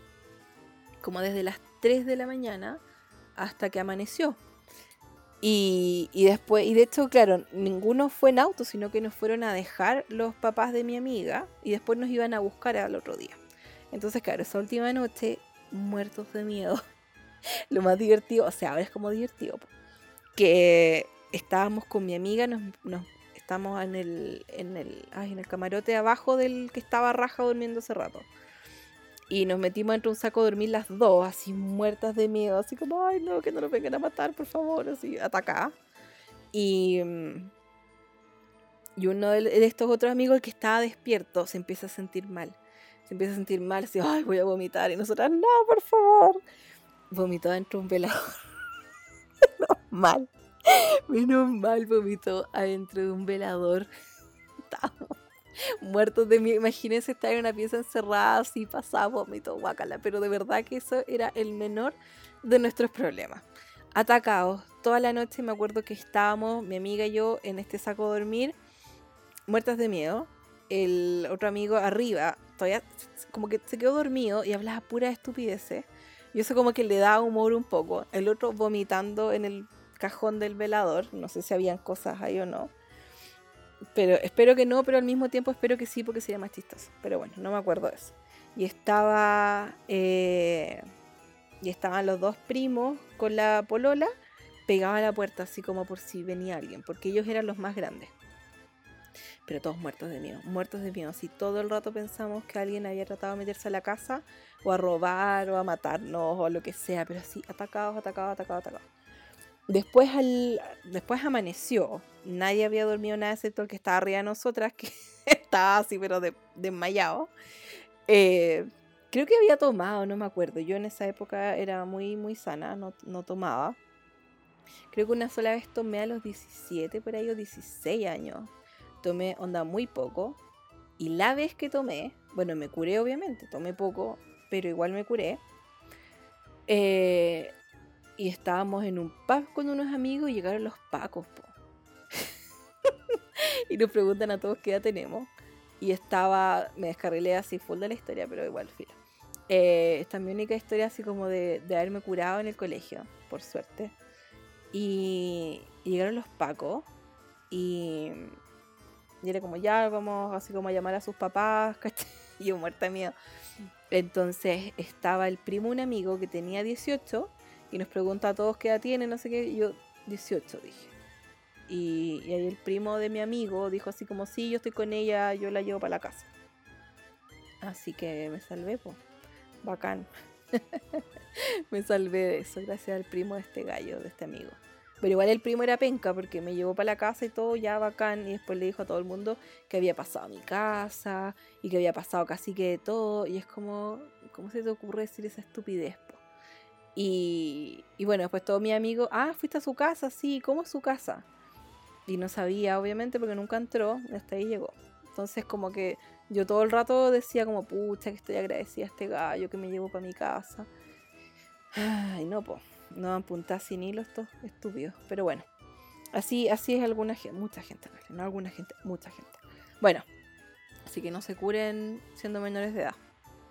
como desde las 3 de la mañana hasta que amaneció. Y, después, y de hecho, claro, ninguno fue en auto, sino que nos fueron a dejar los papás de mi amiga y después nos iban a buscar al otro día. Entonces, claro, esa última noche, muertos de miedo. (laughs) Lo más divertido, o sea, ahora es como divertido, que estábamos con mi amiga, nos, nos Estamos en el, en el, en el camarote abajo del que estaba Raja durmiendo hace rato. Y nos metimos entre un saco a dormir las dos, así muertas de miedo, así como, ay no, que no nos vengan a matar, por favor, así, ataca Y, mm, y uno de estos otros amigos, el que estaba despierto, se empieza a sentir mal. Se empieza a sentir mal, así, ay, voy a vomitar. Y nosotras, no, por favor. Vomitó dentro de un velador. (laughs) no, mal. Menos mal vomitó adentro de un velador. (laughs) muertos de miedo. Imagínense estar en una pieza encerrada así, pasaba vómito, guacala. Pero de verdad que eso era el menor de nuestros problemas. Atacados. Toda la noche me acuerdo que estábamos, mi amiga y yo, en este saco de dormir, muertas de miedo. El otro amigo arriba, todavía como que se quedó dormido y hablaba pura estupidez. Y eso como que le da humor un poco. El otro vomitando en el cajón del velador. No sé si habían cosas ahí o no. Pero espero que no, pero al mismo tiempo espero que sí porque sería más chistoso. Pero bueno, no me acuerdo de eso. Y estaba... Eh, y estaban los dos primos con la polola pegaba a la puerta así como por si venía alguien, porque ellos eran los más grandes. Pero todos muertos de miedo, muertos de miedo. Así todo el rato pensamos que alguien había tratado de meterse a la casa o a robar o a matarnos o lo que sea, pero así atacados, atacados, atacados, atacados. Después, al, después amaneció. Nadie había dormido nada excepto el que estaba arriba de nosotras, que (laughs) estaba así, pero desmayado. Eh, creo que había tomado, no me acuerdo. Yo en esa época era muy, muy sana, no, no tomaba. Creo que una sola vez tomé a los 17, por ahí, o 16 años. Tomé onda muy poco. Y la vez que tomé, bueno, me curé obviamente, tomé poco, pero igual me curé. Eh, y estábamos en un pub con unos amigos y llegaron los pacos, (laughs) y nos preguntan a todos qué edad tenemos. Y estaba, me descarrilé así full de la historia, pero igual, filo. Eh, esta es mi única historia así como de, de, haberme curado en el colegio, por suerte. Y, llegaron los pacos y, y, era como, ya vamos así como a llamar a sus papás, (laughs) y yo muerta miedo. Entonces estaba el primo, un amigo que tenía 18 y nos pregunta a todos qué edad tiene, no sé qué. yo, 18, dije. Y, ahí el primo de mi amigo dijo así como, sí, yo estoy con ella, yo la llevo para la casa. Así que me salvé, pues. Bacán. (laughs) me salvé de eso, gracias al primo de este gallo, de este amigo. Pero igual el primo era penca porque me llevó para la casa y todo, ya bacán. Y después le dijo a todo el mundo que había pasado a mi casa y que había pasado casi que de todo. Y es como, ¿cómo se te ocurre decir esa estupidez? Y, bueno, después todo mi amigo, ah, fuiste a su casa, sí, ¿cómo es su casa? Y no sabía, obviamente, porque nunca entró, hasta ahí llegó. Entonces como que yo todo el rato decía como, pucha, que estoy agradecida a este gallo que me llevó para mi casa. Ay, no, pues, no apuntar sin hilo estos estúpidos. Pero bueno, así, así es alguna gente, mucha gente, no alguna gente, mucha gente. Bueno, así que no se curen siendo menores de edad.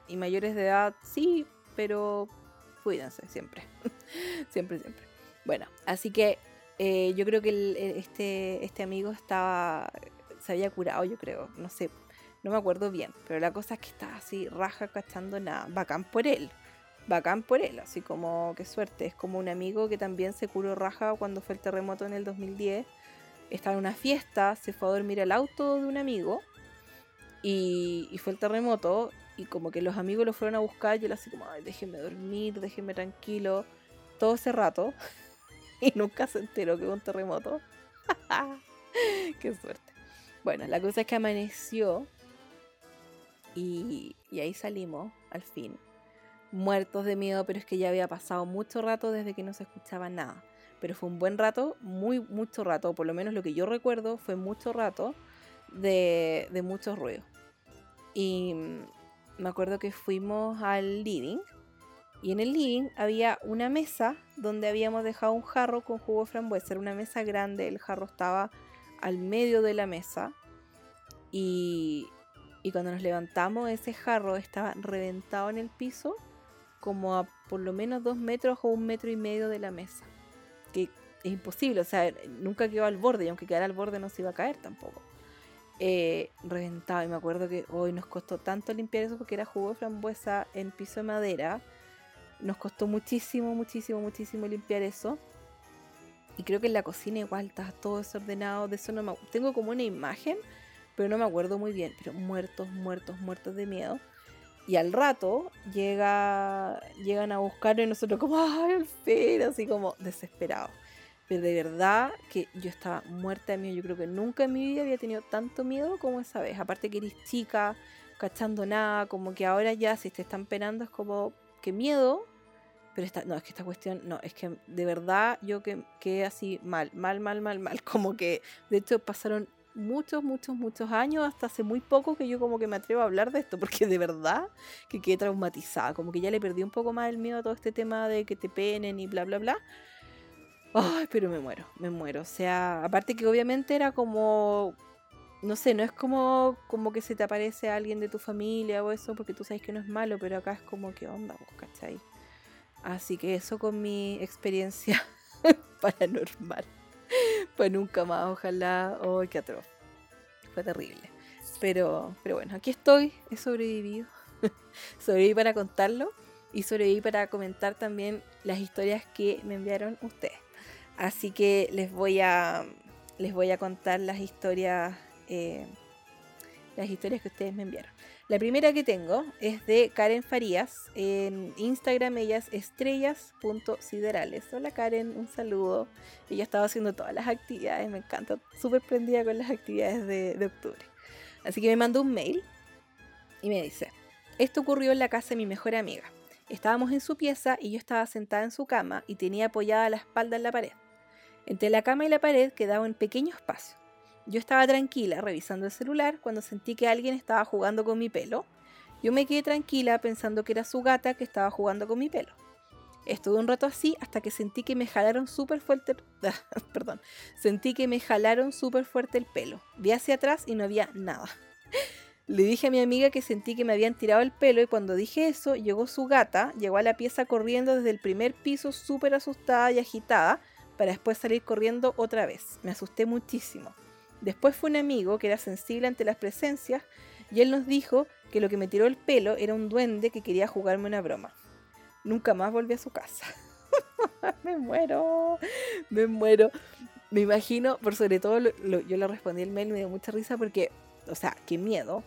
Y mayores de edad, sí, pero cuídense siempre. (laughs) siempre, siempre. Bueno, así que eh, yo creo que este, este amigo estaba. se había curado, yo creo. No sé, no me acuerdo bien. Pero la cosa es que estaba así, raja, cachando nada. Bacán por él. Bacán por él, así como qué suerte. Es como un amigo que también se curó raja cuando fue el terremoto en el 2010. Estaba en una fiesta, se fue a dormir al auto de un amigo. Y, y fue el terremoto y como que los amigos lo fueron a buscar y él así como, ay, déjenme dormir, déjenme tranquilo, todo ese rato. (laughs) y nunca se enteró que hubo un terremoto. (laughs) Qué suerte. Bueno, la cosa es que amaneció y, y ahí salimos, al fin, muertos de miedo, pero es que ya había pasado mucho rato desde que no se escuchaba nada. Pero fue un buen rato, muy mucho rato, por lo menos lo que yo recuerdo fue mucho rato de, de mucho ruido. Y me acuerdo que fuimos al living y en el living había una mesa donde habíamos dejado un jarro con jugo frambuesa. Era una mesa grande, el jarro estaba al medio de la mesa y, y cuando nos levantamos ese jarro estaba reventado en el piso como a por lo menos dos metros o un metro y medio de la mesa. Que es imposible, o sea, nunca quedó al borde y aunque quedara al borde no se iba a caer tampoco eh, reventado. Y me acuerdo que hoy nos costó tanto limpiar eso porque era jugo de frambuesa en piso de madera. Nos costó muchísimo, muchísimo, muchísimo limpiar eso. Y creo que en la cocina igual está todo desordenado. De eso no me Tengo como una imagen, pero no me acuerdo muy bien. Pero muertos, muertos, muertos de miedo. Y al rato llega, llegan a buscarlo y nosotros como, (laughs) ¡ay, al fin! Así como desesperados. Pero de verdad que yo estaba muerta de miedo. Yo creo que nunca en mi vida había tenido tanto miedo como esa vez. Aparte que eres chica, cachando nada, como que ahora ya si te están penando es como que miedo. Pero esta, no, es que esta cuestión, no, es que de verdad yo que quedé así mal, mal, mal, mal, mal. (laughs) Como que de hecho pasaron muchos, muchos, muchos años, hasta hace muy poco que yo como que me atrevo a hablar de esto, (laughs) porque de verdad que quedé traumatizada, como que ya le perdí un poco más el miedo a todo este tema de que te penen y bla, bla, bla. Ay, pero me muero, me muero. O sea, aparte que obviamente era como, no sé, no es como, como que se te aparece alguien de tu familia o eso, porque tú sabes que no es malo, pero acá es como, ¿qué onda vos, cachai? Así que eso con mi experiencia (laughs) paranormal. Pues nunca más, ojalá. ¡Ay, qué atroz! Fue terrible. Pero, pero bueno, aquí estoy, he sobrevivido. (laughs) sobreviví para contarlo y sobreviví para comentar también las historias que me enviaron ustedes. Así que les voy a, les voy a contar las historias, eh, las historias que ustedes me enviaron. La primera que tengo es de Karen Farías. En Instagram ella es estrellas.siderales. Hola Karen, un saludo. Ella estaba haciendo todas las actividades, me encanta. Súper prendida con las actividades de, de octubre. Así que me mandó un mail y me dice, esto ocurrió en la casa de mi mejor amiga. Estábamos en su pieza y yo estaba sentada en su cama y tenía apoyada la espalda en la pared. Entre la cama y la pared quedaba un pequeño espacio. Yo estaba tranquila revisando el celular cuando sentí que alguien estaba jugando con mi pelo. Yo me quedé tranquila pensando que era su gata que estaba jugando con mi pelo. Estuve un rato así hasta que sentí que me jalaron súper fuerte, (laughs) perdón, sentí que me jalaron súper fuerte el pelo. Vi hacia atrás y no había nada. (laughs) Le dije a mi amiga que sentí que me habían tirado el pelo y cuando dije eso, llegó su gata, llegó a la pieza corriendo desde el primer piso súper asustada y agitada, para después salir corriendo otra vez. Me asusté muchísimo. Después fue un amigo que era sensible ante las presencias y él nos dijo que lo que me tiró el pelo era un duende que quería jugarme una broma. Nunca más volví a su casa. (laughs) me muero, me muero. Me imagino, por sobre todo, yo le respondí el mail y me dio mucha risa porque, o sea, qué miedo.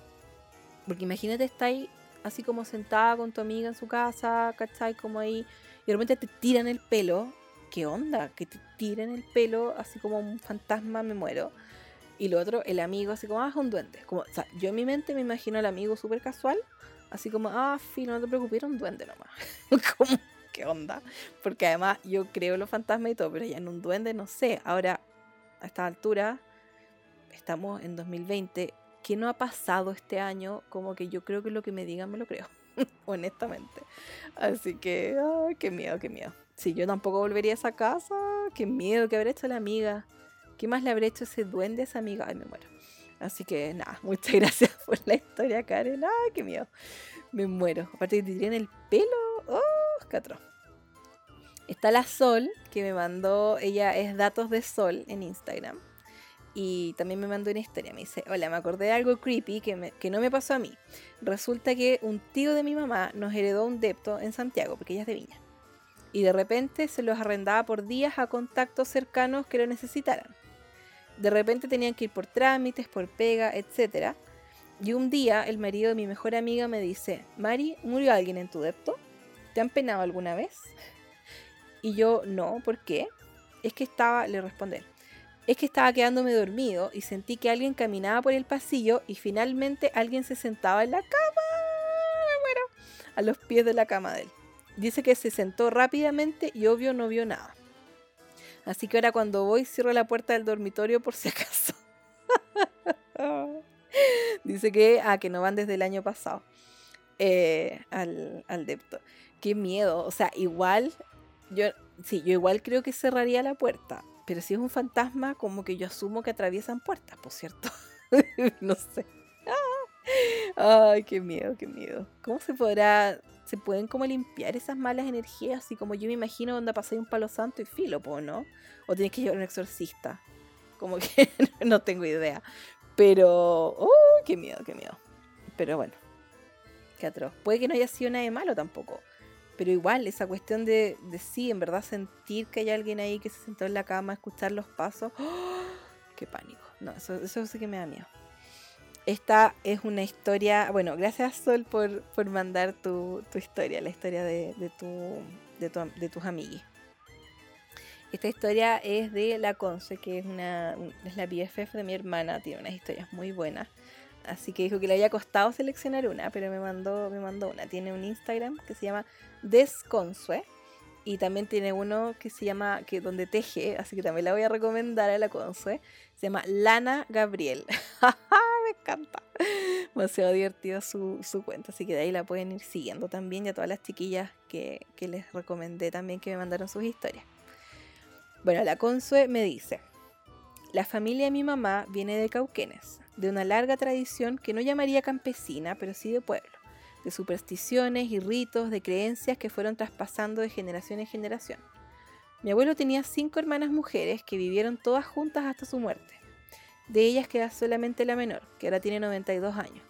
Porque imagínate, estar ahí así como sentada con tu amiga en su casa, ¿cachai? Como ahí, y de repente te tiran el pelo. ¿Qué onda? Que te tiren el pelo así como un fantasma, me muero. Y lo otro, el amigo, así como, ah, es un duende. Como, o sea, yo en mi mente me imagino al amigo súper casual, así como, ah, fino, no te preocupes, era un duende nomás. (laughs) ¿qué onda? Porque además yo creo los fantasmas y todo, pero ya en un duende no sé. Ahora, a esta altura, estamos en 2020. ¿Qué no ha pasado este año? Como que yo creo que lo que me digan me lo creo, (laughs) honestamente. Así que, ay, qué miedo, qué miedo. Si yo tampoco volvería a esa casa, qué miedo que haber hecho la amiga. ¿Qué más le habré hecho ese duende a esa amiga? Ay, me muero. Así que nada, (laughs) muchas gracias por la historia, Karen. Ay, qué miedo. Me muero. Aparte que te tiran el pelo. Oh, catro. Está la Sol, que me mandó, ella es Datos de Sol en Instagram. Y también me mandó una historia. Me dice, hola, me acordé de algo creepy que, que no me pasó a mí. Resulta que un tío de mi mamá nos heredó un depto en Santiago, porque ella es de Viña. Y de repente se los arrendaba por días a contactos cercanos que lo necesitaran. De repente tenían que ir por trámites, por pega, etc. Y un día el marido de mi mejor amiga me dice, Mari, ¿murió alguien en tu depto? ¿Te han penado alguna vez? Y yo, no, ¿por qué? Es que estaba, le respondí, es que estaba quedándome dormido y sentí que alguien caminaba por el pasillo y finalmente alguien se sentaba en la cama, bueno, a los pies de la cama de él. Dice que se sentó rápidamente y obvio no vio nada. Así que ahora cuando voy cierro la puerta del dormitorio por si acaso. (laughs) Dice que, ah, que no van desde el año pasado eh, al, al depto. Qué miedo. O sea, igual, yo, sí, yo igual creo que cerraría la puerta. Pero si es un fantasma, como que yo asumo que atraviesan puertas, por cierto. (laughs) no sé. (laughs) Ay, qué miedo, qué miedo. ¿Cómo se podrá se pueden como limpiar esas malas energías, así como yo me imagino donde pasé un palo santo y filo, ¿no? O tienes que llevar un exorcista. Como que (laughs) no tengo idea. Pero, ¡oh, qué miedo, qué miedo! Pero bueno, qué atroz. Puede que no haya sido nada de malo tampoco. Pero igual, esa cuestión de, de sí, en verdad sentir que hay alguien ahí que se sentó en la cama, escuchar los pasos. ¡oh! ¡Qué pánico! No, eso, eso sí que me da miedo. Esta es una historia, bueno, gracias Sol por, por mandar tu, historia, la historia de, tu, de, tus amiguis. Esta historia es de la Conce, que es, una, es la BFF de mi hermana, tiene unas historias muy buenas. Así que dijo que le había costado seleccionar una, pero me mandó, me mandó una. Tiene un Instagram que se llama Desconsue y también tiene uno que se llama, que donde teje, así que también la voy a recomendar a la Consue. Se llama Lana Gabriel. (laughs) Me encanta. (laughs) Demasiado divertido su, su cuenta, así que de ahí la pueden ir siguiendo también y a todas las chiquillas que, que les recomendé también que me mandaron sus historias. Bueno, la Consue me dice, la familia de mi mamá viene de Cauquenes, de una larga tradición que no llamaría campesina, pero sí de pueblo de supersticiones y ritos, de creencias que fueron traspasando de generación en generación. Mi abuelo tenía cinco hermanas mujeres que vivieron todas juntas hasta su muerte. De ellas queda solamente la menor, que ahora tiene 92 años.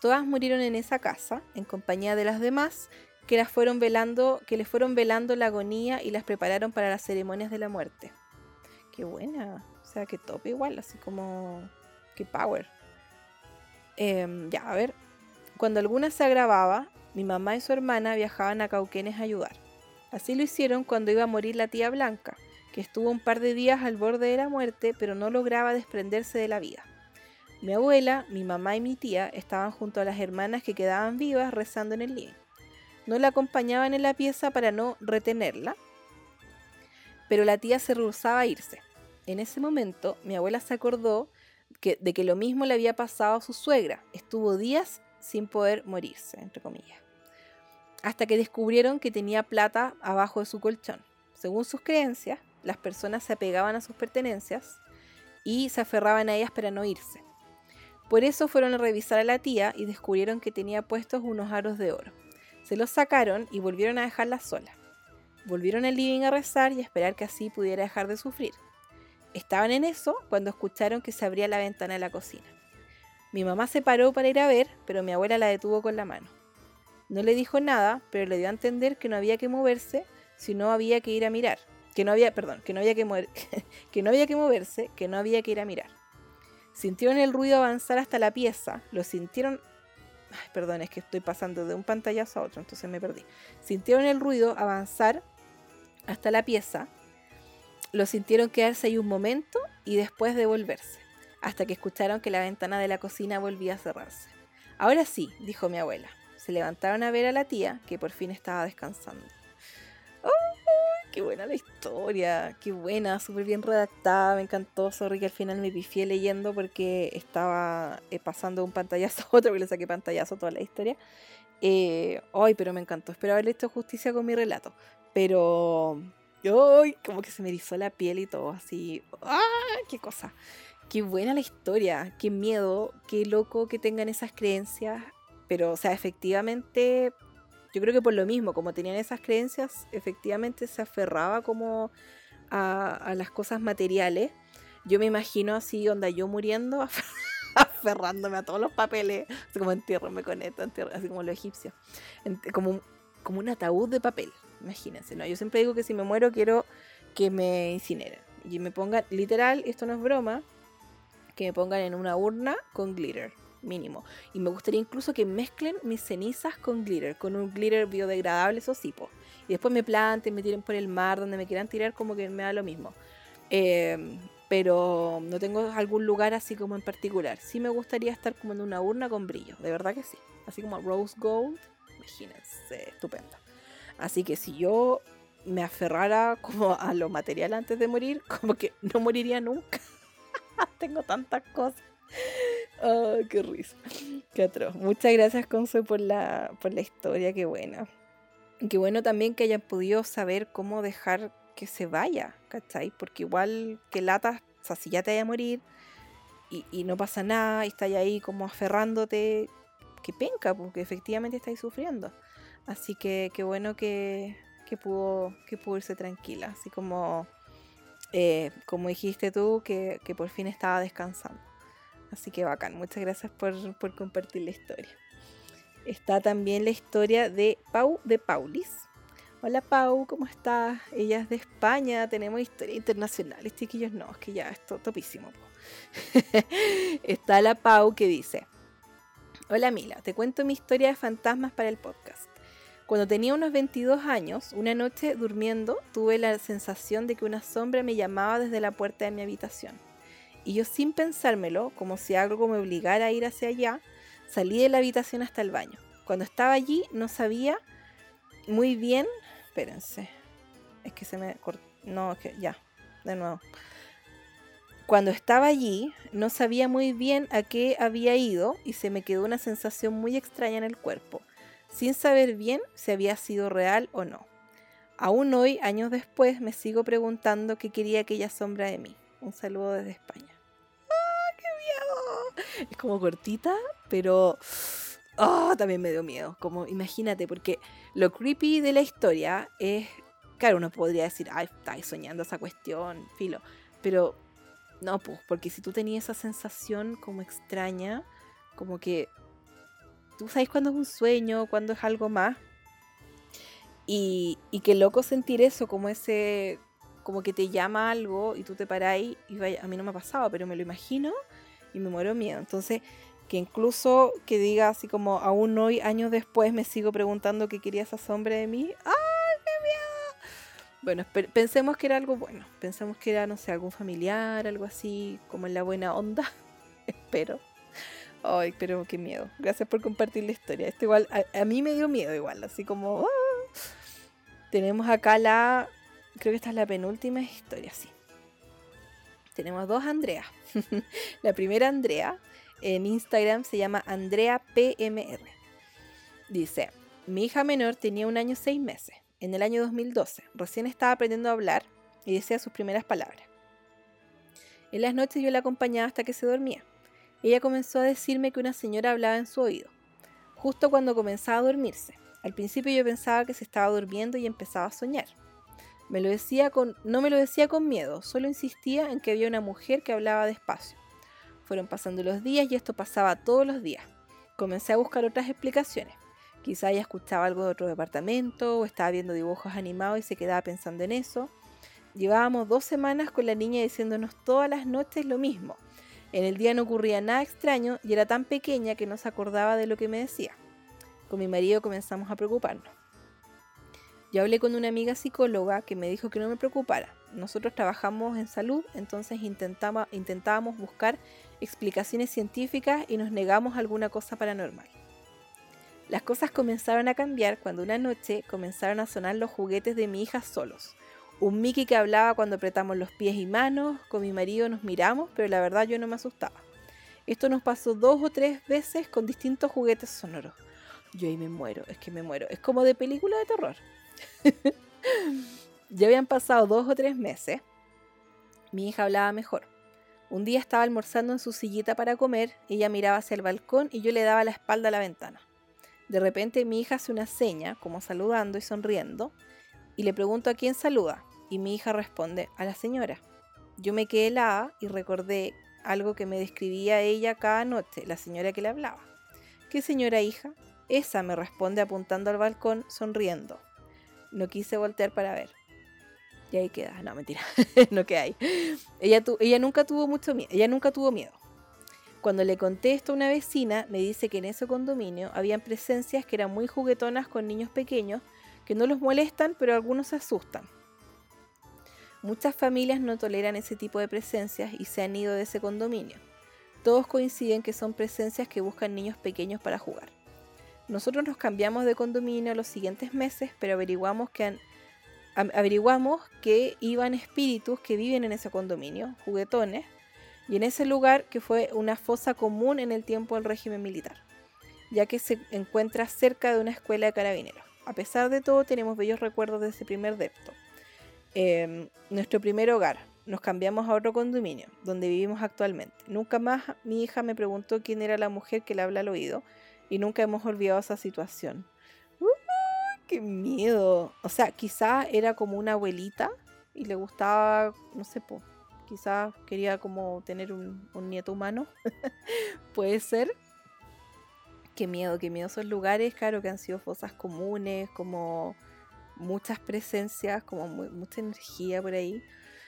Todas murieron en esa casa, en compañía de las demás, que las fueron velando, que les fueron velando la agonía y las prepararon para las ceremonias de la muerte. Qué buena, o sea, que top igual, así como qué power. Em, ya, a ver, cuando alguna se agravaba, mi mamá y su hermana viajaban a Cauquenes a ayudar. Así lo hicieron cuando iba a morir la tía Blanca, que estuvo un par de días al borde de la muerte, pero no lograba desprenderse de la vida. Mi abuela, mi mamá y mi tía estaban junto a las hermanas que quedaban vivas rezando en el living. No la acompañaban en la pieza para no retenerla, pero la tía se rehusaba a irse. En ese momento, mi abuela se acordó de que lo mismo le había pasado a su suegra. Estuvo días sin poder morirse, entre comillas. Hasta que descubrieron que tenía plata abajo de su colchón. Según sus creencias, las personas se apegaban a sus pertenencias y se aferraban a ellas para no irse. Por eso fueron a revisar a la tía y descubrieron que tenía puestos unos aros de oro. Se los sacaron y volvieron a dejarla sola. Volvieron al living a rezar y a esperar que así pudiera dejar de sufrir. Estaban en eso cuando escucharon que se abría la ventana de la cocina. Mi mamá se paró para ir a ver, pero mi abuela la detuvo con la mano. No le dijo nada, pero le dio a entender que no había que moverse, sino había que ir a mirar. Que no había, perdón, que no había que, mover, (laughs) que no había que moverse, que no había que ir a mirar. Sintieron el ruido avanzar hasta la pieza, lo sintieron... Perdón, es que estoy pasando de un pantallazo a otro, entonces me perdí. Sintieron el ruido avanzar hasta la pieza, lo sintieron quedarse ahí un momento y después devolverse hasta que escucharon que la ventana de la cocina volvía a cerrarse. Ahora sí, dijo mi abuela. Se levantaron a ver a la tía, que por fin estaba descansando. ¡Qué buena la historia! ¡Qué buena! Súper bien redactada, me encantó. Sorry que al final me pifié leyendo porque estaba eh, pasando de un pantallazo a otro, que le saqué pantallazo a toda la historia. Eh, ¡Ay! pero me encantó. Espero haberle hecho justicia con mi relato. Pero... ¡Ay! Como que se me erizó la piel y todo así. ¡Ah! ¡Qué cosa! qué buena la historia, qué miedo, qué loco que tengan esas creencias. Pero, o sea, efectivamente, yo creo que por lo mismo, como tenían esas creencias, efectivamente se aferraba como a, las cosas materiales. Yo me imagino así, onda yo muriendo, (laughs) aferrándome a todos los papeles, así como entiérrame con esto, así como los egipcios, como, como un ataúd de papel, imagínense, ¿no? Yo siempre digo que si me muero quiero que me incineren y me pongan, literal, esto no es broma, que me pongan en una urna con glitter, mínimo. Y me gustaría incluso que mezclen mis cenizas con glitter, con un glitter biodegradable, eso sí, Y después me planten, me tiren por el mar, donde me quieran tirar, como que me da lo mismo. Em, pero no tengo algún lugar así como en particular. Sí me gustaría estar como en una urna con brillo, de verdad que sí. Así como rose gold, imagínense, estupendo. Así que si yo me aferrara como a lo material antes de morir, (laughs) como que no moriría nunca. (laughs) Tengo tantas cosas. Oh, qué risa. Qué atroz. Muchas gracias, Consuelo, por la, por la historia. Qué buena. Qué bueno también que hayan podido saber cómo dejar que se vaya, ¿cachai? Porque igual que latas, o sea, si ya te vaya a morir y, no pasa nada y estás ahí como aferrándote, que penca, porque efectivamente estáis sufriendo. Así que qué bueno que, que, pudo, que pudo irse tranquila. Así como eh, como dijiste tú, que, por fin estaba descansando. Así que bacán, muchas gracias por, compartir la historia. Está también la historia de Pau de Paulis. Hola Pau, ¿cómo estás? Ella es de España, tenemos historia internacional. Chiquillos, no, es que ya esto topísimo. (laughs) Está la Pau que dice: Hola Mila, te cuento mi historia de fantasmas para el podcast. Cuando tenía unos 22 años, una noche durmiendo, tuve la sensación de que una sombra me llamaba desde la puerta de mi habitación. Y yo sin pensármelo, como si algo me obligara a ir hacia allá, salí de la habitación hasta el baño. Cuando estaba allí no sabía muy bien Espérense. Es que se me cortó. No, es que ya. De nuevo. Cuando estaba allí, no sabía muy bien a qué había ido y se me quedó una sensación muy extraña en el cuerpo, sin saber bien si había sido real o no. Aún hoy, años después, me sigo preguntando qué quería aquella sombra de mí. Un saludo desde España. ¡Ah, qué miedo! Es como cortita, pero oh, también me dio miedo. Como imagínate, porque lo creepy de la historia es, claro, uno podría decir, ay, estáis soñando esa cuestión, filo, pero no, pues, porque si tú tenías esa sensación como extraña, como que tú sabes cuándo es un sueño, cuándo es algo más. Y, y qué loco sentir eso, como ese, como que te llama algo y tú te paráis y vaya, a mí no me ha pasado, pero me lo imagino y me muero miedo. Entonces, que incluso que diga así como aún hoy, años después, me sigo preguntando qué quería esa sombra de mí. ¡Ay, qué miedo! Bueno, pensemos que era algo bueno. Pensemos que era, no sé, algún familiar, algo así, como en la buena onda. (laughs) Espero. Ay, pero qué miedo. Gracias por compartir la historia. Esto igual, a, mí me dio miedo igual, así como... ¡ah! Tenemos acá la... Creo que esta es la penúltima historia, sí. Tenemos dos Andrea. (laughs) la primera Andrea en Instagram se llama Andrea PMR. Dice, mi hija menor tenía un año seis meses, en el año 2012. Recién estaba aprendiendo a hablar y decía sus primeras palabras. En las noches yo la acompañaba hasta que se dormía. Ella comenzó a decirme que una señora hablaba en su oído, justo cuando comenzaba a dormirse. Al principio yo pensaba que se estaba durmiendo y empezaba a soñar. Me lo decía con, no me lo decía con miedo, solo insistía en que había una mujer que hablaba despacio. Fueron pasando los días y esto pasaba todos los días. Comencé a buscar otras explicaciones. Quizá ella escuchaba algo de otro departamento o estaba viendo dibujos animados y se quedaba pensando en eso. Llevábamos dos semanas con la niña diciéndonos todas las noches lo mismo. En el día no ocurría nada extraño y era tan pequeña que no se acordaba de lo que me decía. Con mi marido comenzamos a preocuparnos. Yo hablé con una amiga psicóloga que me dijo que no me preocupara. Nosotros trabajamos en salud, entonces intentábamos buscar explicaciones científicas y nos negamos a alguna cosa paranormal. Las cosas comenzaron a cambiar cuando una noche comenzaron a sonar los juguetes de mi hija solos. Un Mickey que hablaba cuando apretamos los pies y manos, con mi marido nos miramos, pero la verdad yo no me asustaba. Esto nos pasó dos o tres veces con distintos juguetes sonoros. Yo ahí me muero, es que me muero. Es como de película de terror. (laughs) ya habían pasado dos o tres meses. Mi hija hablaba mejor. Un día estaba almorzando en su sillita para comer, ella miraba hacia el balcón y yo le daba la espalda a la ventana. De repente mi hija hace una seña, como saludando y sonriendo, y le pregunto a quién saluda, y mi hija responde, a la señora. Yo me quedé helada y recordé algo que me describía ella cada noche, la señora que le hablaba. ¿Qué señora hija? Esa me responde apuntando al balcón, sonriendo. No quise voltear para ver. Y ahí queda. No, mentira. (laughs) no queda ahí. Ella, nunca tuvo mucho miedo. Ella nunca tuvo miedo. Cuando le conté esto a una vecina, me dice que en ese condominio habían presencias que eran muy juguetonas con niños pequeños, que no los molestan, pero algunos se asustan. Muchas familias no toleran ese tipo de presencias y se han ido de ese condominio. Todos coinciden que son presencias que buscan niños pequeños para jugar. Nosotros nos cambiamos de condominio los siguientes meses, pero averiguamos que, averiguamos que iban espíritus que viven en ese condominio, juguetones, y en ese lugar que fue una fosa común en el tiempo del régimen militar, ya que se encuentra cerca de una escuela de carabineros. A pesar de todo, tenemos bellos recuerdos de ese primer depto. Em, nuestro primer hogar. Nos cambiamos a otro condominio, donde vivimos actualmente. Nunca más mi hija me preguntó quién era la mujer que le habla al oído, y nunca hemos olvidado esa situación. ¡Qué miedo! O sea, quizá era como una abuelita y le gustaba, no sé, quizás quería como tener un, nieto humano. (laughs) Puede ser. Qué miedo, qué miedo esos lugares, claro, que han sido fosas comunes, como muchas presencias, como mucha energía por ahí.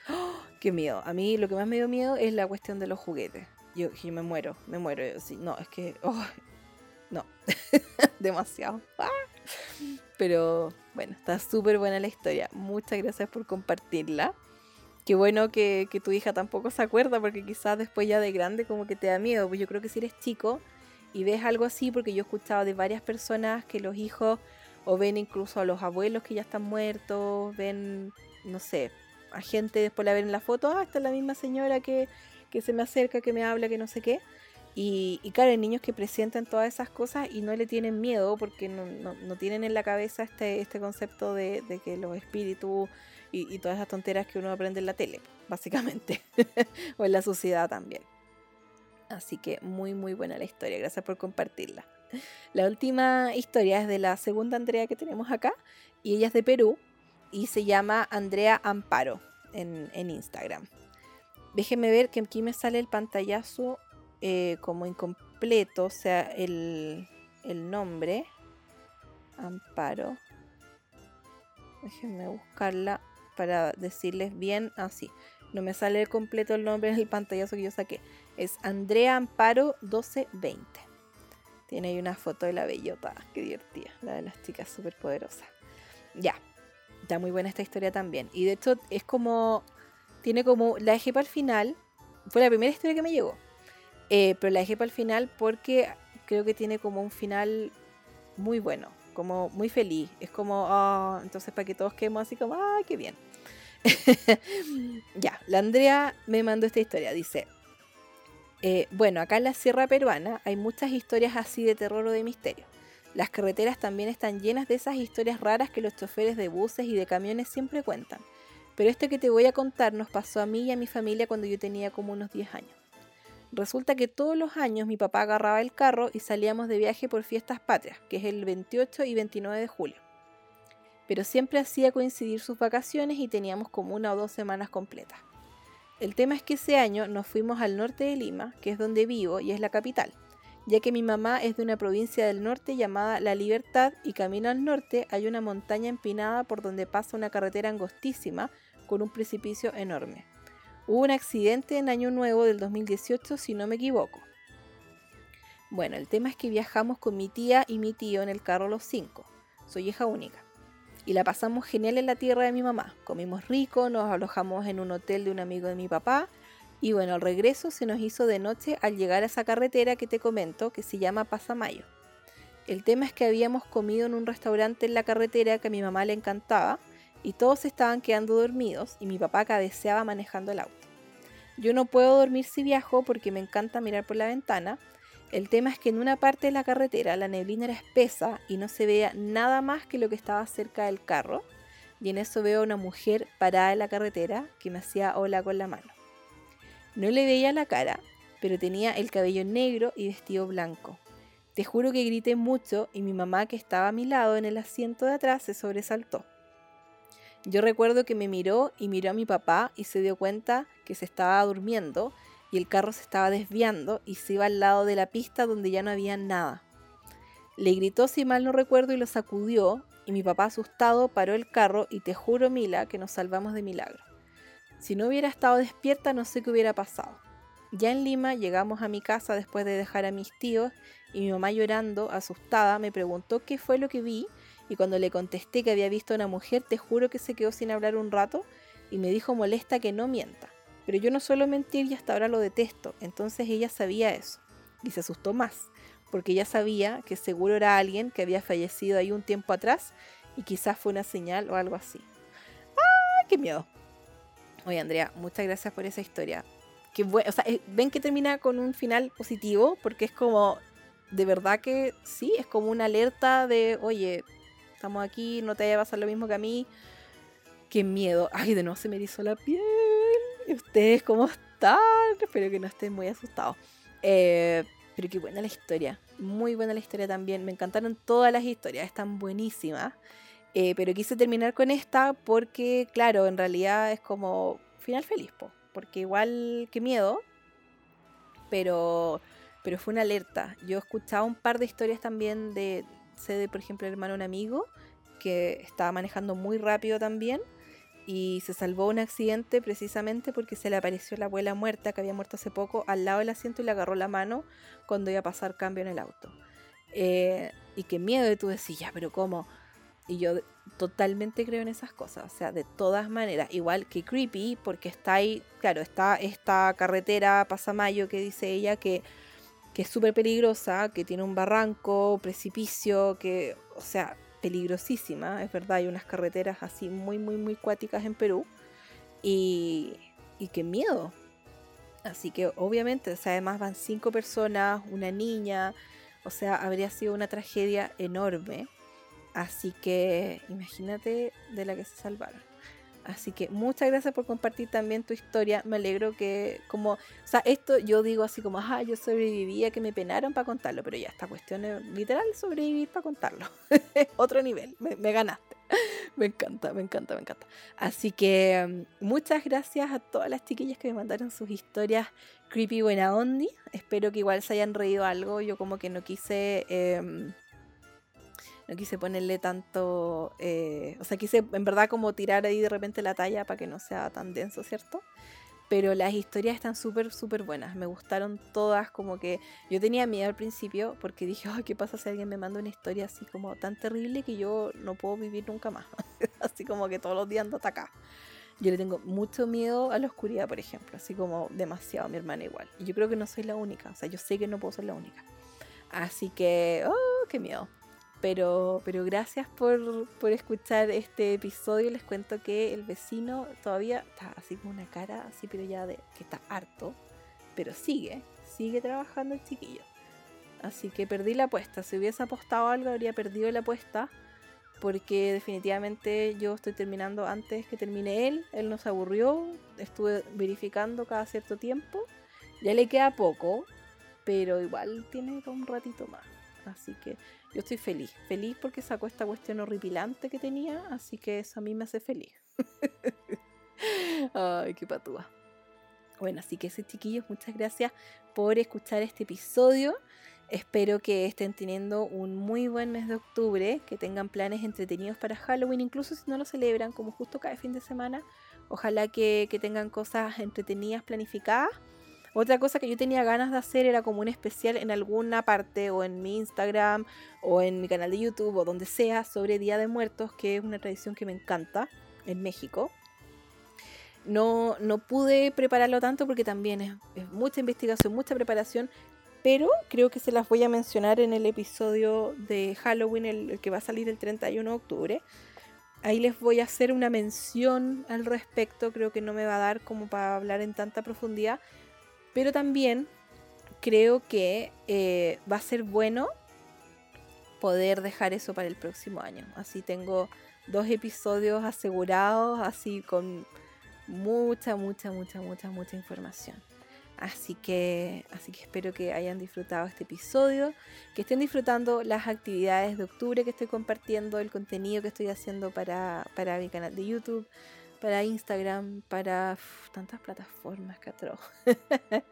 ¡Oh! (gasps) Qué miedo. A mí lo que más me dio miedo es la cuestión de los juguetes. Yo, yo me muero, me muero. no, es que (laughs) oh, no, (laughs) demasiado. Pero bueno, está súper buena la historia. Muchas gracias por compartirla. Qué bueno que, tu hija tampoco se acuerda porque quizás después ya de grande como que te da miedo. Pues yo creo que si eres chico y ves algo así, porque yo he escuchado de varias personas que los hijos o ven incluso a los abuelos que ya están muertos, ven, no sé, a gente después la ven en la foto, ah, esta es la misma señora que, que se me acerca, que me habla, que no sé qué. Y, claro, hay niños que presienten todas esas cosas y no le tienen miedo porque no, tienen en la cabeza este, este concepto de, que los espíritus y, todas esas tonteras que uno aprende en la tele, básicamente, (laughs) o en la sociedad también. Así que muy, muy buena la historia, gracias por compartirla. La última historia es de la segunda Andrea que tenemos acá y ella es de Perú y se llama Andrea Amparo en, en Instagram. Déjenme ver que aquí me sale el pantallazo eh, como incompleto, o sea, el, el nombre. Amparo. Déjenme buscarla para decirles bien así. no me sale completo el nombre en el pantallazo que yo saqué. Es Andrea Amparo 1220. Tiene ahí una foto de la bellota. Qué divertida. La de las chicas súper poderosas. Ya. Está muy buena esta historia también. Y de hecho es como... Tiene como... La dejé para el final. Fue la primera historia que me llegó. Eh, pero la dejé para el final porque creo que tiene como un final muy bueno, como muy feliz. Es como, oh, entonces para que todos quedemos así como, ah, qué bien. (laughs) ya, la Andrea me mandó esta historia. Dice, eh, bueno, acá en la Sierra Peruana hay muchas historias así de terror o de misterio. Las carreteras también están llenas de esas historias raras que los choferes de buses y de camiones siempre cuentan. Pero esto que te voy a contar nos pasó a mí y a mi familia cuando yo tenía como unos 10 años. Resulta que todos los años mi papá agarraba el carro y salíamos de viaje por fiestas patrias, que es el 28 y 29 de julio. Pero siempre hacía coincidir sus vacaciones y teníamos como una o dos semanas completas. El tema es que ese año nos fuimos al norte de Lima, que es donde vivo y es la capital, ya que mi mamá es de una provincia del norte llamada La Libertad y camino al norte hay una montaña empinada por donde pasa una carretera angostísima con un precipicio enorme. Hubo un accidente en Año Nuevo del 2018, si no me equivoco. Bueno, el tema es que viajamos con mi tía y mi tío en el carro los cinco. Soy hija única. Y la pasamos genial en la tierra de mi mamá. Comimos rico, nos alojamos en un hotel de un amigo de mi papá. Y bueno, al regreso se nos hizo de noche al llegar a esa carretera que te comento, que se llama Pasamayo. El tema es que habíamos comido en un restaurante en la carretera que a mi mamá le encantaba y todos estaban quedando dormidos y mi papá cabeceaba manejando el auto. Yo no puedo dormir si viajo porque me encanta mirar por la ventana. El tema es que en una parte de la carretera la neblina era espesa y no se veía nada más que lo que estaba cerca del carro. Y en eso veo a una mujer parada en la carretera que me hacía hola con la mano. No le veía la cara, pero tenía el cabello negro y vestido blanco. Te juro que grité mucho y mi mamá que estaba a mi lado en el asiento de atrás se sobresaltó. Yo recuerdo que me miró y miró a mi papá y se dio cuenta que se estaba durmiendo y el carro se estaba desviando y se iba al lado de la pista donde ya no había nada. Le gritó si mal no recuerdo y lo sacudió y mi papá asustado paró el carro y te juro Mila que nos salvamos de milagro. Si no hubiera estado despierta no sé qué hubiera pasado. Ya en Lima llegamos a mi casa después de dejar a mis tíos y mi mamá llorando, asustada, me preguntó qué fue lo que vi y cuando le contesté que había visto a una mujer, te juro que se quedó sin hablar un rato y me dijo molesta que no mienta. Pero yo no suelo mentir y hasta ahora lo detesto, entonces ella sabía eso y se asustó más, porque ella sabía que seguro era alguien que había fallecido ahí un tiempo atrás y quizás fue una señal o algo así. ¡Ah, qué miedo! Oye, Andrea, muchas gracias por esa historia. Que o sea, eh, ven que termina con un final positivo porque es como, de verdad que sí, es como una alerta de, oye, estamos aquí, no te vaya a pasar lo mismo que a mí. Qué miedo. Ay, de nuevo se me erizó la piel. ¿Y ustedes cómo están? Espero que no estén muy asustados. Eh, pero qué buena la historia. Muy buena la historia también. Me encantaron todas las historias. Están buenísimas. Eh, pero quise terminar con esta porque, claro, en realidad es como final feliz, po, porque igual qué miedo, pero, pero fue una alerta. Yo he escuchado un par de historias también de, sé por ejemplo, el hermano de un amigo que estaba manejando muy rápido también y se salvó un accidente precisamente porque se le apareció la abuela muerta que había muerto hace poco al lado del asiento y le agarró la mano cuando iba a pasar cambio en el auto. Eh, y qué miedo de tú decir, ya, pero ¿cómo? Y yo totalmente creo en esas cosas, o sea, de todas maneras, igual que creepy, porque está ahí, claro, está esta carretera Pasamayo que dice ella que que es súper peligrosa, que tiene un barranco, precipicio, que, o sea, peligrosísima, es verdad, hay unas carreteras así muy, muy, muy cuáticas en Perú. Y, y qué miedo. Así que obviamente, además van cinco personas, una niña, o sea, habría sido una tragedia enorme. Así que imagínate de la que se salvaron. Así que muchas gracias por compartir también tu historia. Me alegro que, como, o sea, esto yo digo así como, ah, yo sobrevivía, que me penaron para contarlo, pero ya, esta cuestión es literal sobrevivir para contarlo. (laughs) Otro nivel, me, ganaste. me encanta, me encanta, me encanta. Así que mm, muchas gracias a todas las chiquillas que me mandaron sus historias creepy buena ondi. Espero que igual se hayan reído algo. Yo como que no quise... Em, no quise ponerle tanto, eh, o sea, quise en verdad como tirar ahí de repente la talla para que no sea tan denso, ¿cierto? Pero las historias están súper, súper buenas. Me gustaron todas, como que yo tenía miedo al principio porque dije, ay, ¿qué pasa si alguien me manda una historia así como tan terrible que yo no puedo vivir nunca más? (laughs) así como que todos los días ando hasta acá. Yo le tengo mucho miedo a la oscuridad, por ejemplo, así como demasiado, mi hermana igual. Y yo creo que no soy la única, o sea, yo sé que no puedo ser la única. Así que, oh, qué miedo. Pero, pero gracias por, escuchar este episodio. Les cuento que el vecino todavía está así con una cara así, pero ya de que está harto. Pero sigue, sigue trabajando el chiquillo. Así que perdí la apuesta. Si hubiese apostado algo, habría perdido la apuesta. Porque definitivamente yo estoy terminando antes que termine él. Él nos aburrió. Estuve verificando cada cierto tiempo. Ya le queda poco. Pero igual tiene un ratito más. Así que yo estoy feliz, feliz porque sacó esta cuestión horripilante que tenía, así que eso a mí me hace feliz. (laughs) Ay, qué patúa. Bueno, así que ese chiquillos, muchas gracias por escuchar este episodio. Espero que estén teniendo un muy buen mes de octubre, que tengan planes entretenidos para Halloween, incluso si no lo celebran, como justo cada fin de semana. Ojalá que, que tengan cosas entretenidas planificadas otra cosa que yo tenía ganas de hacer era como un especial en alguna parte o en mi Instagram o en mi canal de YouTube o donde sea sobre Día de Muertos, que es una tradición que me encanta en México. No, no pude prepararlo tanto porque también es, mucha investigación, mucha preparación, pero creo que se las voy a mencionar en el episodio de Halloween, el, el, que va a salir el 31 de octubre. Ahí les voy a hacer una mención al respecto, creo que no me va a dar como para hablar en tanta profundidad, pero también creo que eh, va a ser bueno poder dejar eso para el próximo año. Así tengo dos episodios asegurados, así con mucha, mucha, mucha, mucha, mucha información. Así que, así que espero que hayan disfrutado este episodio, que estén disfrutando las actividades de octubre que estoy compartiendo, el contenido que estoy haciendo para, para mi canal de YouTube, para Instagram, para tantas plataformas que (laughs)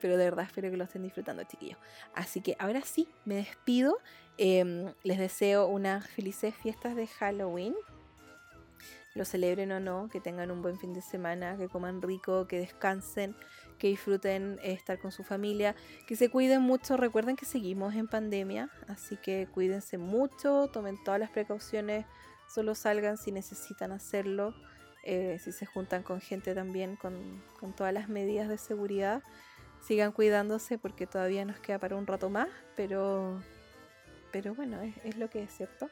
Pero de verdad espero que lo estén disfrutando, chiquillos. Así que ahora sí, me despido. Em, les deseo unas felices fiestas de Halloween. Lo celebren o no, que tengan un buen fin de semana, que coman rico, que descansen, que disfruten estar con su familia, que se cuiden mucho. Recuerden que seguimos en pandemia, así que cuídense mucho, tomen todas las precauciones, solo salgan si necesitan hacerlo. Eh, si se juntan con gente también con, todas las medidas de seguridad, sigan cuidándose porque todavía nos queda para un rato más, pero, pero bueno, es, lo que es cierto.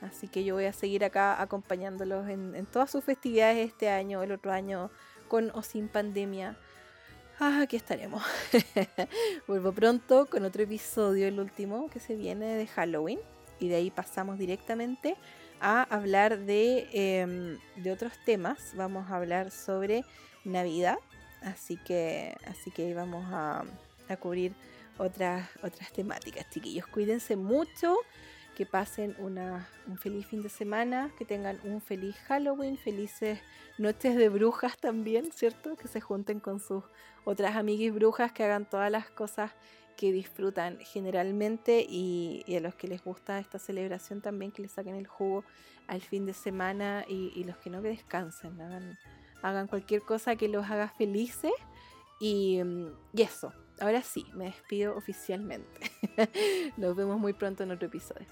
Así que yo voy a seguir acá acompañándolos en, todas sus festividades este año, el otro año, con o sin pandemia. Ah, aquí estaremos. (laughs) Vuelvo pronto con otro episodio, el último que se viene de Halloween. Y de ahí pasamos directamente a hablar de, em, de otros temas. Vamos a hablar sobre Navidad. Así que, así que vamos a, a cubrir otras, otras temáticas, chiquillos. Cuídense mucho, que pasen una, un feliz fin de semana, que tengan un feliz Halloween, felices noches de brujas también, ¿cierto? Que se junten con sus otras amigas brujas, que hagan todas las cosas que disfrutan generalmente y, a los que les gusta esta celebración también que les saquen el jugo al fin de semana y, los que no que descansen, hagan, hagan cualquier cosa que los haga felices y, y eso, ahora sí, me despido oficialmente. (laughs) Nos vemos muy pronto en otro episodio.